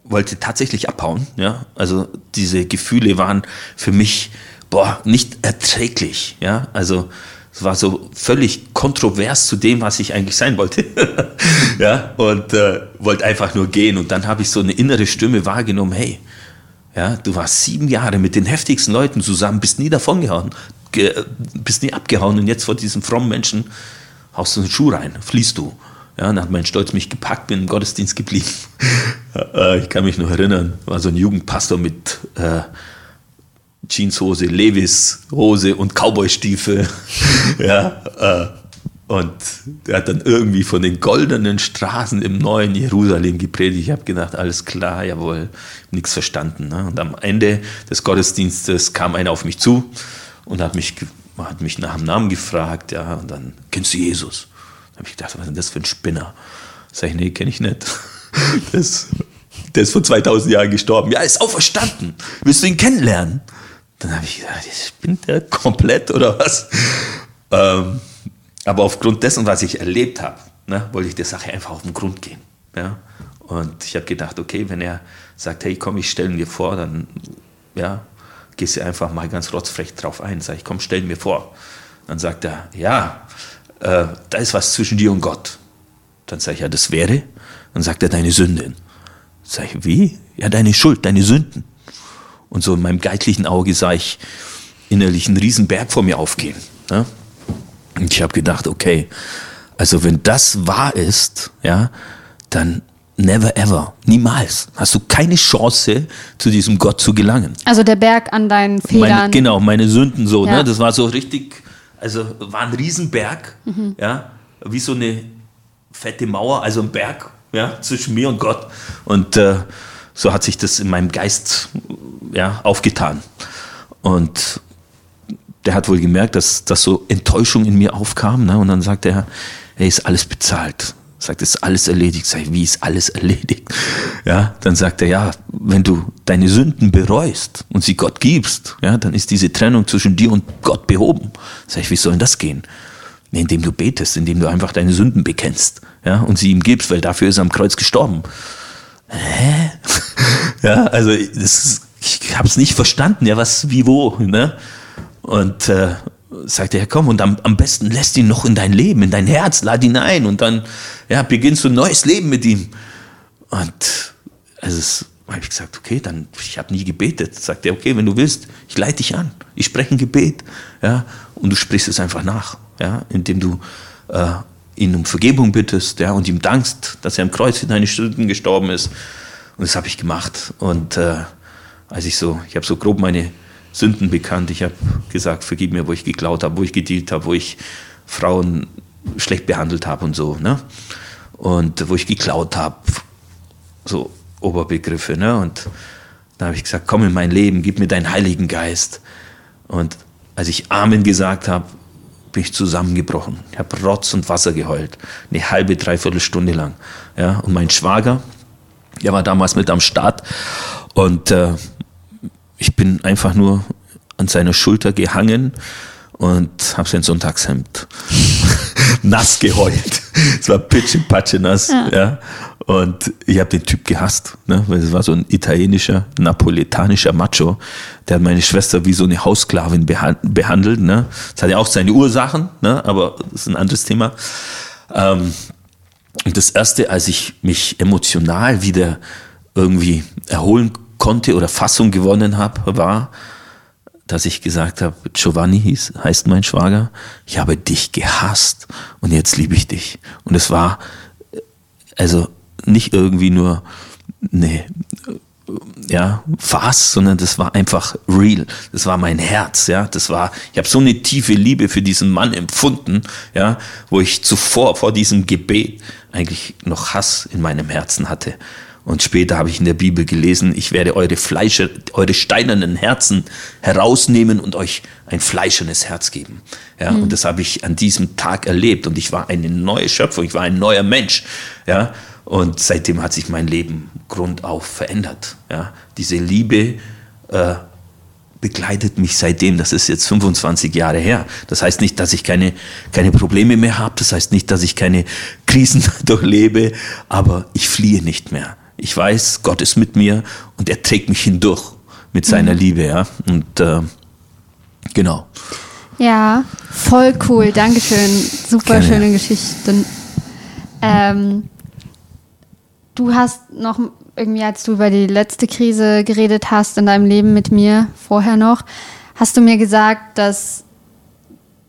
wollte tatsächlich abhauen. Ja, also diese Gefühle waren für mich boah nicht erträglich. Ja, also es war so völlig kontrovers zu dem, was ich eigentlich sein wollte. <laughs> ja, und äh, wollte einfach nur gehen. Und dann habe ich so eine innere Stimme wahrgenommen: Hey, ja, du warst sieben Jahre mit den heftigsten Leuten zusammen, bist nie davongehauen, ge, bist nie abgehauen und jetzt vor diesem frommen Menschen haust du einen Schuh rein, fließt du. Ja, dann hat mein Stolz mich gepackt, bin im Gottesdienst geblieben. <laughs> Äh, ich kann mich noch erinnern, war so ein Jugendpastor mit äh, Jeanshose, Levis Hose und Cowboystiefel. <laughs> ja, äh, Und er hat dann irgendwie von den goldenen Straßen im neuen Jerusalem gepredigt. Ich habe gedacht, alles klar, jawohl, nichts verstanden. Ne? Und am Ende des Gottesdienstes kam einer auf mich zu und hat mich, hat mich nach dem Namen gefragt. Ja, und dann, kennst du Jesus? Habe ich gedacht, was ist denn das für ein Spinner? Sag ich, nee, kenne ich nicht. <laughs> Das, der ist vor 2000 Jahren gestorben. Ja, ist auferstanden. Willst du ihn kennenlernen? Dann habe ich gedacht, spinnt der komplett oder was? Ähm, aber aufgrund dessen, was ich erlebt habe, ne, wollte ich der Sache einfach auf den Grund gehen. Ja? Und ich habe gedacht, okay, wenn er sagt, hey, komm, ich stelle dir vor, dann ja, gehst du einfach mal ganz rotzfrech drauf ein. Sag ich, komm, stell mir vor. Dann sagt er, ja, äh, da ist was zwischen dir und Gott. Dann sage ich, ja, das wäre. Dann sagt er, deine Sünden. Sag ich, wie? Ja, deine Schuld, deine Sünden. Und so in meinem geistlichen Auge sah ich innerlich einen riesen Berg vor mir aufgehen. Ne? Und ich habe gedacht, okay, also wenn das wahr ist, ja, dann never ever, niemals, hast du keine Chance, zu diesem Gott zu gelangen. Also der Berg an deinen Fehlern. Meine, genau, meine Sünden so, ne? ja. ne? Das war so richtig, also war ein Riesenberg, mhm. ja, wie so eine fette Mauer, also ein Berg, ja, zwischen mir und Gott. Und äh, so hat sich das in meinem Geist ja, aufgetan. Und der hat wohl gemerkt, dass, dass so Enttäuschung in mir aufkam. Ne? Und dann sagt er, hey, ist alles bezahlt. Sagt, ist alles erledigt. Sag ich, wie ist alles erledigt? Ja, dann sagt er, ja, wenn du deine Sünden bereust und sie Gott gibst, ja, dann ist diese Trennung zwischen dir und Gott behoben. Sag ich, wie soll denn das gehen? Indem du betest, indem du einfach deine Sünden bekennst, ja, und sie ihm gibst, weil dafür ist er am Kreuz gestorben. Hä? <laughs> ja, also das, ich habe es nicht verstanden, ja, was, wie, wo, ne? Und äh, sagte er, komm, und am, am besten lässt ihn noch in dein Leben, in dein Herz, lad ihn ein und dann ja, beginnst du ein neues Leben mit ihm. Und also habe ich gesagt, okay, dann, ich habe nie gebetet. Sagt er, okay, wenn du willst, ich leite dich an. Ich spreche ein Gebet. Ja, und du sprichst es einfach nach, ja, indem du äh, ihn um Vergebung bittest ja, und ihm dankst, dass er am Kreuz für deine Sünden gestorben ist. Und das habe ich gemacht. Und äh, als ich so, ich habe so grob meine Sünden bekannt. Ich habe gesagt, vergib mir, wo ich geklaut habe, wo ich gedealt habe, wo ich Frauen schlecht behandelt habe und so. Ne? Und wo ich geklaut habe, so Oberbegriffe. Ne? Und da habe ich gesagt, komm in mein Leben, gib mir deinen Heiligen Geist. Und als ich Amen gesagt habe, bin ich zusammengebrochen. Ich habe Rotz und Wasser geheult. Eine halbe, dreiviertel Stunde lang. Ja? Und mein Schwager, der war damals mit am Start. Und äh, ich bin einfach nur an seiner Schulter gehangen und habe sein Sonntagshemd <laughs> nass geheult. <laughs> Es war pitsch patsche nass. Ja. ja. Und ich habe den Typ gehasst, ne? weil es war so ein italienischer, napoletanischer Macho, der hat meine Schwester wie so eine Haussklavin behandelt. Ne? Das hat ja auch seine Ursachen, ne? aber das ist ein anderes Thema. Ähm, und das Erste, als ich mich emotional wieder irgendwie erholen konnte, konnte oder Fassung gewonnen habe, war, dass ich gesagt habe, Giovanni hieß, heißt mein Schwager, ich habe dich gehasst und jetzt liebe ich dich. Und es war also nicht irgendwie nur eine ja, Farce, sondern das war einfach real. Das war mein Herz, ja. Das war, ich habe so eine tiefe Liebe für diesen Mann empfunden, ja, wo ich zuvor vor diesem Gebet eigentlich noch Hass in meinem Herzen hatte. Und später habe ich in der Bibel gelesen, ich werde eure Fleische, eure steinernen Herzen herausnehmen und euch ein fleischernes Herz geben. Ja, mhm. und das habe ich an diesem Tag erlebt und ich war eine neue Schöpfung, ich war ein neuer Mensch. Ja, und seitdem hat sich mein Leben grundauf verändert. Ja, diese Liebe äh, begleitet mich seitdem. Das ist jetzt 25 Jahre her. Das heißt nicht, dass ich keine, keine Probleme mehr habe. Das heißt nicht, dass ich keine Krisen <laughs> durchlebe. Aber ich fliehe nicht mehr ich weiß, Gott ist mit mir und er trägt mich hindurch mit seiner mhm. Liebe, ja. Und äh, genau. Ja, voll cool. Dankeschön. Super Gerne. schöne Geschichten. Ähm, du hast noch irgendwie, als du über die letzte Krise geredet hast in deinem Leben mit mir vorher noch, hast du mir gesagt, dass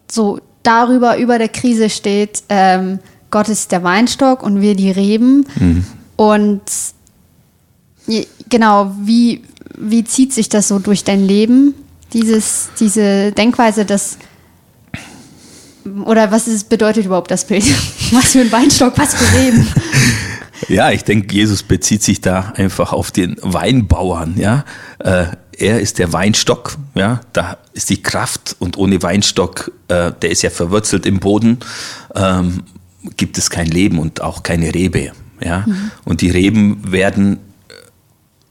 so darüber über der Krise steht, ähm, Gott ist der Weinstock und wir die Reben. Mhm. Und Genau, wie, wie zieht sich das so durch dein Leben? Dieses, diese Denkweise, dass oder was ist, bedeutet überhaupt das Bild? <laughs> Was für ein Weinstock, was für Reben? <laughs> Ja, ich denke, Jesus bezieht sich da einfach auf den Weinbauern, ja. Äh, er ist der Weinstock, ja, da ist die Kraft und ohne Weinstock, äh, der ist ja verwurzelt im Boden, ähm, gibt es kein Leben und auch keine Rebe, ja. Mhm. Und die Reben werden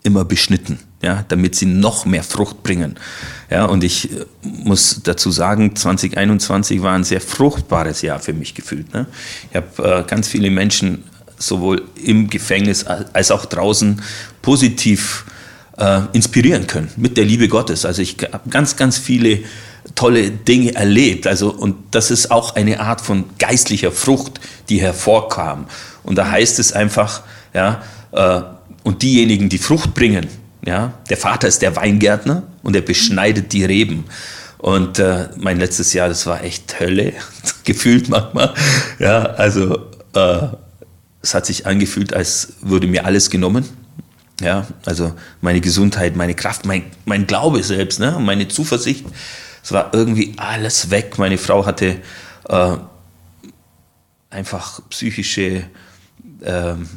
immer beschnitten, ja, damit sie noch mehr Frucht bringen. Ja, und ich äh, muss dazu sagen, 2021 war ein sehr fruchtbares Jahr für mich gefühlt. Ne? Ich habe äh, ganz viele Menschen sowohl im Gefängnis als auch draußen positiv äh, inspirieren können mit der Liebe Gottes. Also ich habe ganz, ganz viele tolle Dinge erlebt. Also, und das ist auch eine Art von geistlicher Frucht, die hervorkam. Und da heißt es einfach, ja, äh, und diejenigen, die Frucht bringen, ja, der Vater ist der Weingärtner und er beschneidet die Reben. Und äh, mein letztes Jahr, das war echt Hölle, <laughs> gefühlt manchmal. Ja, also äh, es hat sich angefühlt, als würde mir alles genommen. Ja, also meine Gesundheit, meine Kraft, mein, mein Glaube selbst, ne, meine Zuversicht, es war irgendwie alles weg. Meine Frau hatte äh, einfach psychische ähm,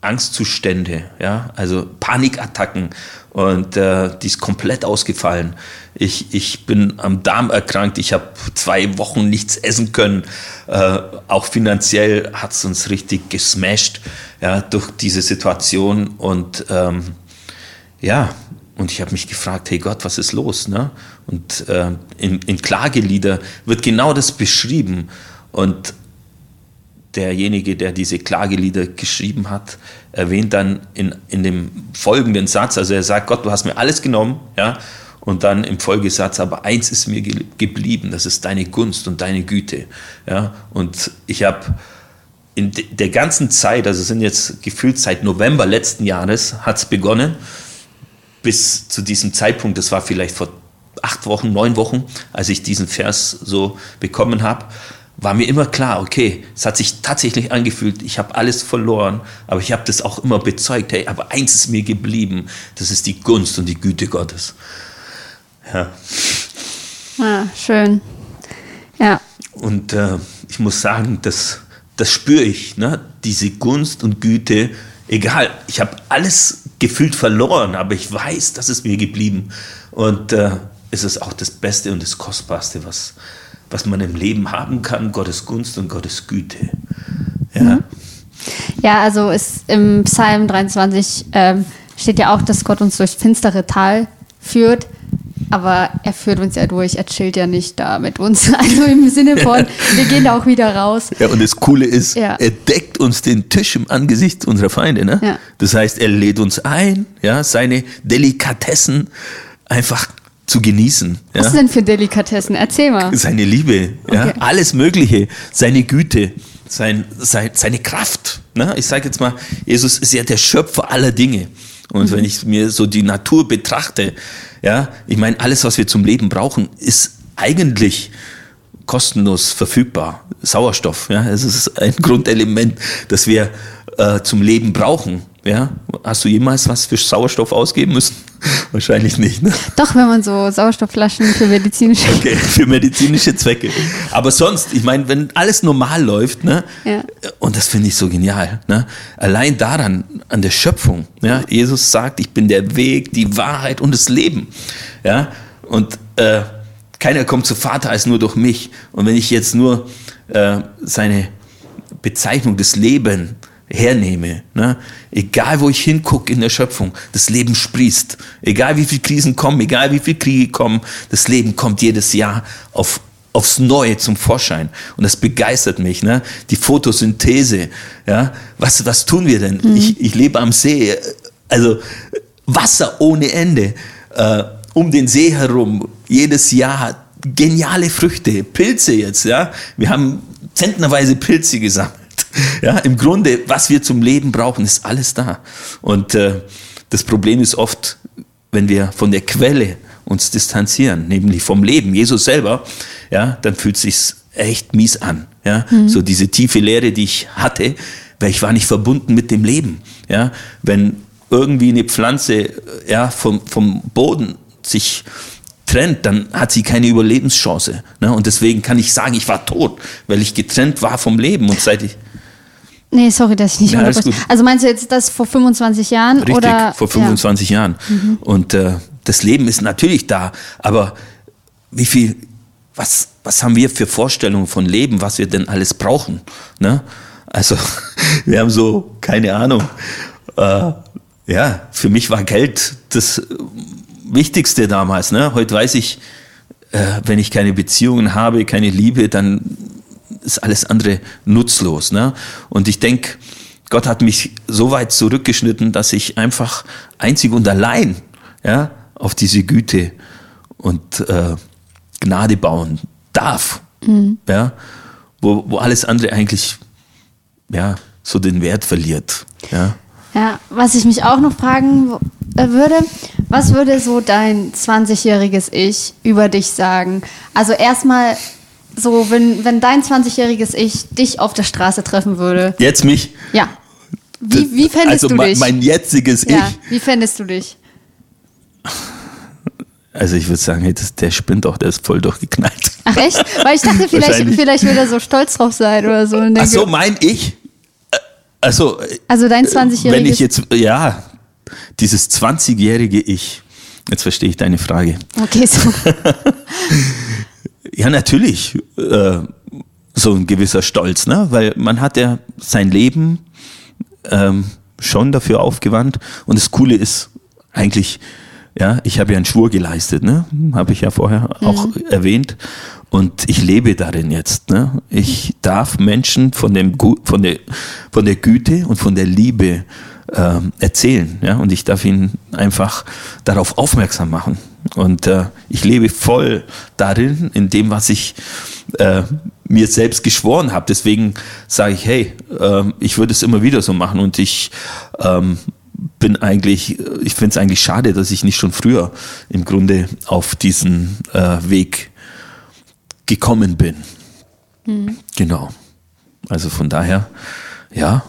Angstzustände, ja, also Panikattacken und äh, die ist komplett ausgefallen. Ich, ich bin am Darm erkrankt, ich habe zwei Wochen nichts essen können. Äh, auch finanziell hat es uns richtig gesmashed ja, durch diese Situation und ähm, ja, und ich habe mich gefragt, hey Gott, was ist los? Ne? Und äh, in, in Klagelieder wird genau das beschrieben und derjenige, der diese Klagelieder geschrieben hat, erwähnt dann in, in dem folgenden Satz, also er sagt, Gott, du hast mir alles genommen, ja, und dann im Folgesatz, aber eins ist mir geblieben, das ist deine Gunst und deine Güte, ja, und ich habe in der ganzen Zeit, also sind jetzt gefühlt seit November letzten Jahres, hat es begonnen, bis zu diesem Zeitpunkt, das war vielleicht vor acht Wochen, neun Wochen, als ich diesen Vers so bekommen habe, war mir immer klar, okay, es hat sich tatsächlich angefühlt, ich habe alles verloren, aber ich habe das auch immer bezeugt, hey, aber eins ist mir geblieben, das ist die Gunst und die Güte Gottes. Ja. Ah, schön. Ja. Und äh, ich muss sagen, das, das spüre ich, ne? diese Gunst und Güte, egal, ich habe alles gefühlt verloren, aber ich weiß, das ist mir geblieben. Und äh, es ist auch das Beste und das Kostbarste, was, was man im Leben haben kann, Gottes Gunst und Gottes Güte. Ja, mhm. ja also ist im Psalm 23 ähm, steht ja auch, dass Gott uns durch finstere Tal führt. Aber er führt uns ja durch, er chillt ja nicht da mit uns. <laughs> Also im Sinne von, wir gehen da auch wieder raus. Ja, und das Coole ist, ja. er deckt uns den Tisch im Angesicht unserer Feinde. Ne? Ja. Das heißt, er lädt uns ein, ja, seine Delikatessen einfach zu genießen. Was ja? denn für Delikatessen? Erzähl mal. Seine Liebe, okay. ja, alles Mögliche, seine Güte, sein, sein, seine Kraft. Ne? Ich sage jetzt mal, Jesus ist ja der Schöpfer aller Dinge. Und mhm. wenn ich mir so die Natur betrachte, ja, ich meine, alles, was wir zum Leben brauchen, ist eigentlich kostenlos verfügbar. Sauerstoff, ja, es ist ein Grundelement, das wir äh, zum Leben brauchen. Ja, hast du jemals was für Sauerstoff ausgeben müssen? <laughs> Wahrscheinlich nicht. Ne? Doch, wenn man so Sauerstoffflaschen für medizinische. Okay, <laughs> für medizinische Zwecke. Aber sonst, ich meine, wenn alles normal läuft, ne? Ja. Und das finde ich so genial. Ne? Allein daran, an der Schöpfung. Ja? Jesus sagt, ich bin der Weg, die Wahrheit und das Leben. Ja? Und äh, keiner kommt zu Vater als nur durch mich. Und wenn ich jetzt nur äh, seine Bezeichnung des Lebens hernehme, ne? egal wo ich hingucke in der Schöpfung, das Leben sprießt. Egal wie viele Krisen kommen, egal wie viele Kriege kommen, das Leben kommt jedes Jahr auf, aufs Neue zum Vorschein. Und das begeistert mich. Ne? Die Photosynthese. Ja? Was, was tun wir denn? Mhm. Ich, ich lebe am See. Also Wasser ohne Ende. Äh, um den See herum. Jedes Jahr geniale Früchte, Pilze jetzt. Ja? Wir haben zentnerweise Pilze gesammelt. <laughs> Ja, im Grunde, was wir zum Leben brauchen, ist alles da. Und äh, das Problem ist oft, wenn wir von der Quelle uns distanzieren, nämlich vom Leben, Jesus selber, ja, dann fühlt es sich echt mies an. Ja, mhm. so diese tiefe Leere, die ich hatte, weil ich war nicht verbunden mit dem Leben. Ja, wenn irgendwie eine Pflanze ja, vom, vom Boden sich trennt, dann hat sie keine Überlebenschance. Ne? Und deswegen kann ich sagen, ich war tot, weil ich getrennt war vom Leben. Und seit ich. Nee, sorry, dass ich nicht Ja. Also meinst du jetzt das vor 25 Jahren? Richtig, oder? vor 25 Jahren. Und äh, das Leben ist natürlich da, aber wie viel, was, was haben wir für Vorstellungen von Leben, was wir denn alles brauchen? Ne? Also, <laughs> wir haben so, keine Ahnung. Äh, ja, für mich war Geld das Wichtigste damals. Ne? Heute weiß ich, äh, wenn ich keine Beziehungen habe, keine Liebe, dann ist alles andere nutzlos. Ne? Und ich denke, Gott hat mich so weit zurückgeschnitten, dass ich einfach einzig und allein ja, auf diese Güte und äh, Gnade bauen darf. Ja? Wo, wo alles andere eigentlich ja, so den Wert verliert. Ja? Ja, was ich mich auch noch fragen äh, würde, was würde so dein 20-jähriges Ich über dich sagen? Also erstmal so, wenn, wenn dein 20-jähriges Ich dich auf der Straße treffen würde. Jetzt mich. Ja. Wie, wie fändest also du dich? mein jetziges ja, Ich. wie fändest du dich? Also ich würde sagen, hey, das, der spinnt doch, der ist voll durchgeknallt. Ach echt? Weil ich dachte, vielleicht, vielleicht würde er so stolz drauf sein oder so. Ach so, mein Ich? Äh, Also, äh, Also dein wenn ich 20-jähriges jetzt, ja, dieses 20-jährige Ich, jetzt verstehe ich deine Frage. Okay, so. <laughs> Ja, natürlich, äh, so ein gewisser Stolz, ne? weil man hat ja sein Leben ähm, schon dafür aufgewandt und das Coole ist eigentlich, ja, ich habe ja einen Schwur geleistet, ne? habe ich ja vorher auch erwähnt und ich lebe darin jetzt. Ne? Ich darf Menschen von, dem, von, der, von der Güte und von der Liebe ähm, erzählen. Ja? Und ich darf ihn einfach darauf aufmerksam machen. Und äh, ich lebe voll darin, in dem, was ich äh, mir selbst geschworen habe. Deswegen sage ich, hey, ähm, ich würde es immer wieder so machen. Und ich ähm, bin eigentlich, ich finde es eigentlich schade, dass ich nicht schon früher im Grunde auf diesen äh, Weg gekommen bin. Genau. Also von daher, ja,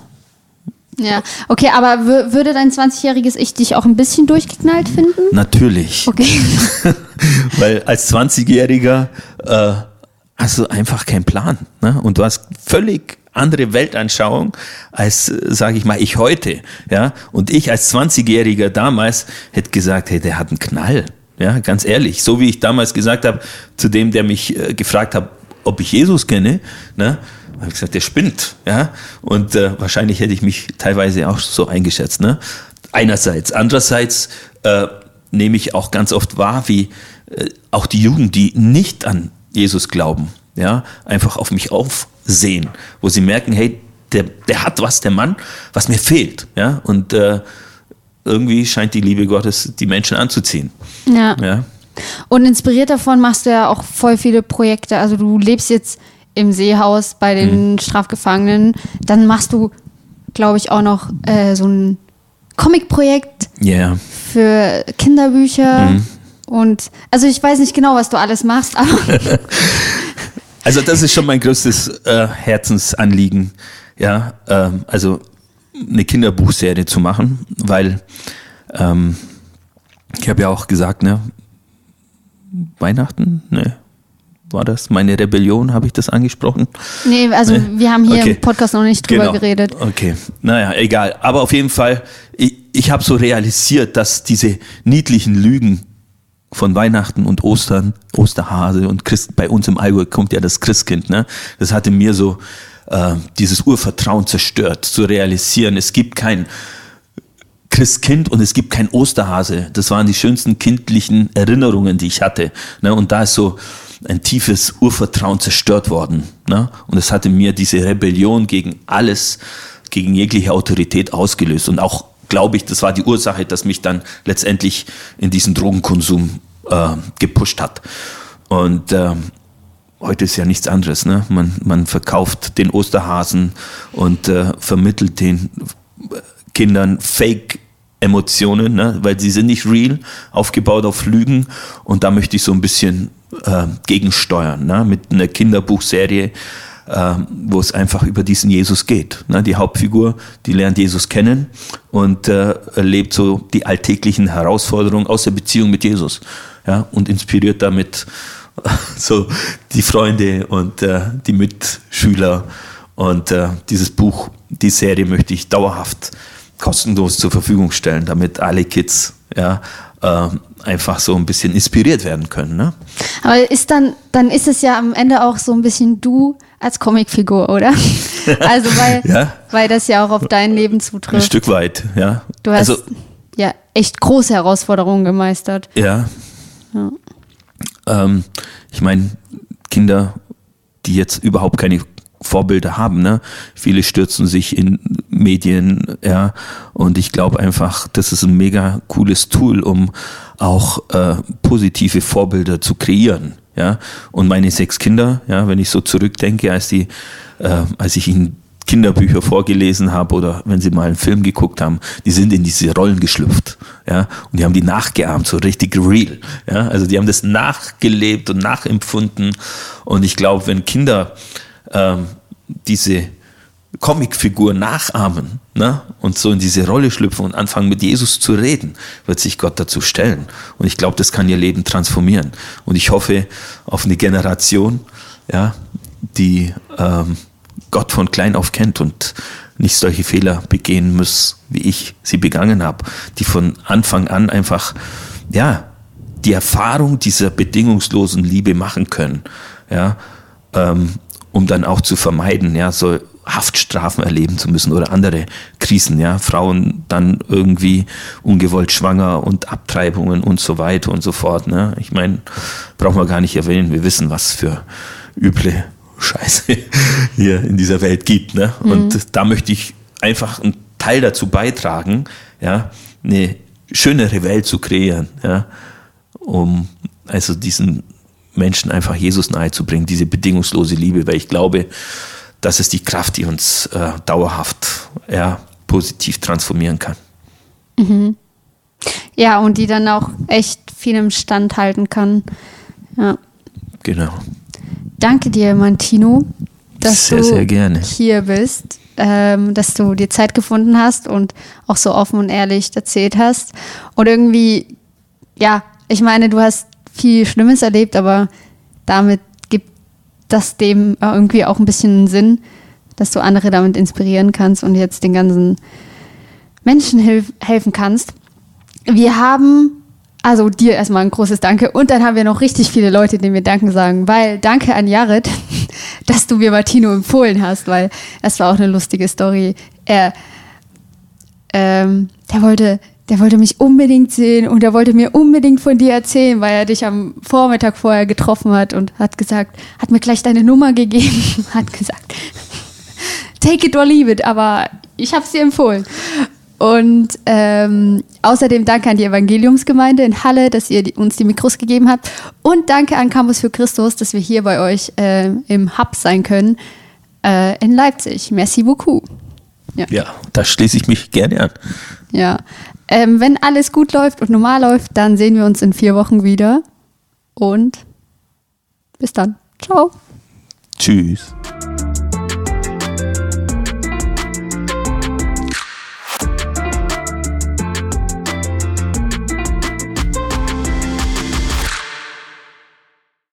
Ja, okay, aber wür- würde dein 20-jähriges Ich dich auch ein bisschen durchgeknallt finden? natürlich. Okay. <laughs> Weil als 20-Jähriger äh, hast du einfach keinen Plan. Ne? Und du hast völlig andere Weltanschauung als, sage ich mal, ich heute. Ja? Und ich als 20-Jähriger damals hätte gesagt, hey, der hat einen Knall. Ja, ganz ehrlich. So wie ich damals gesagt habe, zu dem, der mich äh, gefragt hat, ob ich Jesus kenne, ne? Habe ich gesagt, der spinnt. Ja? Und äh, wahrscheinlich hätte ich mich teilweise auch so eingeschätzt. Ne? Einerseits. Andererseits äh, nehme ich auch ganz oft wahr, wie äh, auch die Jugend, die nicht an Jesus glauben, ja, einfach auf mich aufsehen, wo sie merken, hey, der, der hat was, der Mann, was mir fehlt. Ja? Und äh, irgendwie scheint die Liebe Gottes die Menschen anzuziehen. Ja. Ja? Und inspiriert davon machst du ja auch voll viele Projekte. Also du lebst jetzt im Seehaus bei den Mhm. Strafgefangenen. Dann machst du, glaube ich, auch noch äh, so ein Comic-Projekt Ja. für Kinderbücher. Mhm. Und also ich weiß nicht genau, was du alles machst, aber <laughs> Also das ist schon mein größtes äh, Herzensanliegen, ja, ähm, also eine Kinderbuchserie zu machen, weil ähm, ich habe ja auch gesagt, ne, Weihnachten, ne, war das meine Rebellion, habe ich das angesprochen? nee, also Nee? wir haben hier Okay. im Podcast noch nicht drüber Genau. geredet. Okay, naja, egal. Aber auf jeden Fall, ich, ich habe so realisiert, dass diese niedlichen Lügen von Weihnachten und Ostern, Osterhase und Christ, bei uns im Allgäu kommt ja das Christkind, ne? Das hatte mir so äh, dieses Urvertrauen zerstört, zu realisieren, es gibt kein Christkind und es gibt kein Osterhase. Das waren die schönsten kindlichen Erinnerungen, die ich hatte. Ne? Und da ist so ein tiefes Urvertrauen zerstört worden. Ne? Und es hatte mir diese Rebellion gegen alles, gegen jegliche Autorität ausgelöst. Und auch, glaube ich, das war die Ursache, dass mich dann letztendlich in diesen Drogenkonsum äh, gepusht hat. Und ähm, heute ist ja nichts anderes. Ne? Man, man verkauft den Osterhasen und äh, vermittelt den Kindern Fake-Emotionen, ne? weil sie sind nicht real, aufgebaut auf Lügen. Und da möchte ich so ein bisschen äh, gegensteuern ne? mit einer Kinderbuchserie, äh, wo es einfach über diesen Jesus geht. Ne? Die Hauptfigur, die lernt Jesus kennen und äh, erlebt so die alltäglichen Herausforderungen aus der Beziehung mit Jesus. ja, und inspiriert damit <laughs> so die Freunde und äh, die Mitschüler. Und äh, dieses Buch, die Serie möchte ich dauerhaft kostenlos zur Verfügung stellen, damit alle Kids ja, einfach so ein bisschen inspiriert werden können. Ne? Aber ist dann, dann ist es ja am Ende auch so ein bisschen du als Comicfigur, oder? <laughs> Also weil, Ja. weil das ja auch auf dein Leben Ein zutrifft. Stück weit, ja. Du hast also, ja echt große Herausforderungen gemeistert. Ja. Ähm, ich meine, Kinder, die jetzt überhaupt keine Vorbilder haben, ne? Viele stürzen sich in Medien, ja. Und ich glaube einfach, das ist ein mega cooles Tool, um auch äh, positive Vorbilder zu kreieren. Ja, und meine sechs Kinder, ja, wenn ich so zurückdenke, als die, äh, als ich ihnen Kinderbücher vorgelesen habe oder wenn sie mal einen Film geguckt haben, die sind in diese Rollen geschlüpft, ja, und die haben die nachgeahmt, so richtig real, ja, also die haben das nachgelebt und nachempfunden und ich glaube, wenn Kinder ähm, diese Comicfigur nachahmen ne? und so in diese Rolle schlüpfen und anfangen mit Jesus zu reden, wird sich Gott dazu stellen. Und ich glaube, das kann ihr Leben transformieren. Und ich hoffe auf eine Generation, ja, die ähm, Gott von klein auf kennt und nicht solche Fehler begehen muss, wie ich sie begangen habe, die von Anfang an einfach, ja, die Erfahrung dieser bedingungslosen Liebe machen können, ja, ähm, um dann auch zu vermeiden, ja, so Haftstrafen erleben zu müssen oder andere Krisen, ja, Frauen dann irgendwie ungewollt schwanger und Abtreibungen und so weiter und so fort, ne? Ich meine, brauchen wir gar nicht erwähnen, wir wissen, was für üble Scheiße <laughs> hier in dieser Welt gibt, ne? Und da möchte ich einfach einen Teil dazu beitragen, ja, eine schönere Welt zu kreieren, ja, um also diesen Menschen einfach Jesus nahezubringen, diese bedingungslose Liebe, weil ich glaube, das ist die Kraft, die uns äh, dauerhaft ja, positiv transformieren kann. Ja, und die dann auch echt vielem standhalten kann. Ja. Genau. Danke dir, Mantino, dass Sehr, du sehr hier bist, ähm, dass du dir Zeit gefunden hast und auch so offen und ehrlich erzählt hast. Und irgendwie, ja, ich meine, du hast viel Schlimmes erlebt, aber damit gibt das dem irgendwie auch ein bisschen Sinn, dass du andere damit inspirieren kannst und jetzt den ganzen Menschen helfen kannst. Wir haben, also dir erstmal ein großes Danke und dann haben wir noch richtig viele Leute, denen wir Danken sagen, weil danke an Jared, <laughs> dass du mir Martino empfohlen hast, weil das war auch eine lustige Story. Er, ähm, der wollte, der wollte mich unbedingt sehen und er wollte mir unbedingt von dir erzählen, weil er dich am Vormittag vorher getroffen hat und hat gesagt, hat mir gleich deine Nummer gegeben, <laughs> hat gesagt, take it or leave it, aber ich habe es dir empfohlen. Und ähm, außerdem danke an die Evangeliumsgemeinde in Halle, dass ihr die, uns die Mikros gegeben habt. Und danke an Campus für Christus, dass wir hier bei euch äh, im Hub sein können äh, in Leipzig. Merci beaucoup. Ja. Ja, da schließe ich mich gerne an. ja. Ähm, wenn alles gut läuft und normal läuft, dann sehen wir uns in vier Wochen wieder. Und bis dann. Ciao. Tschüss.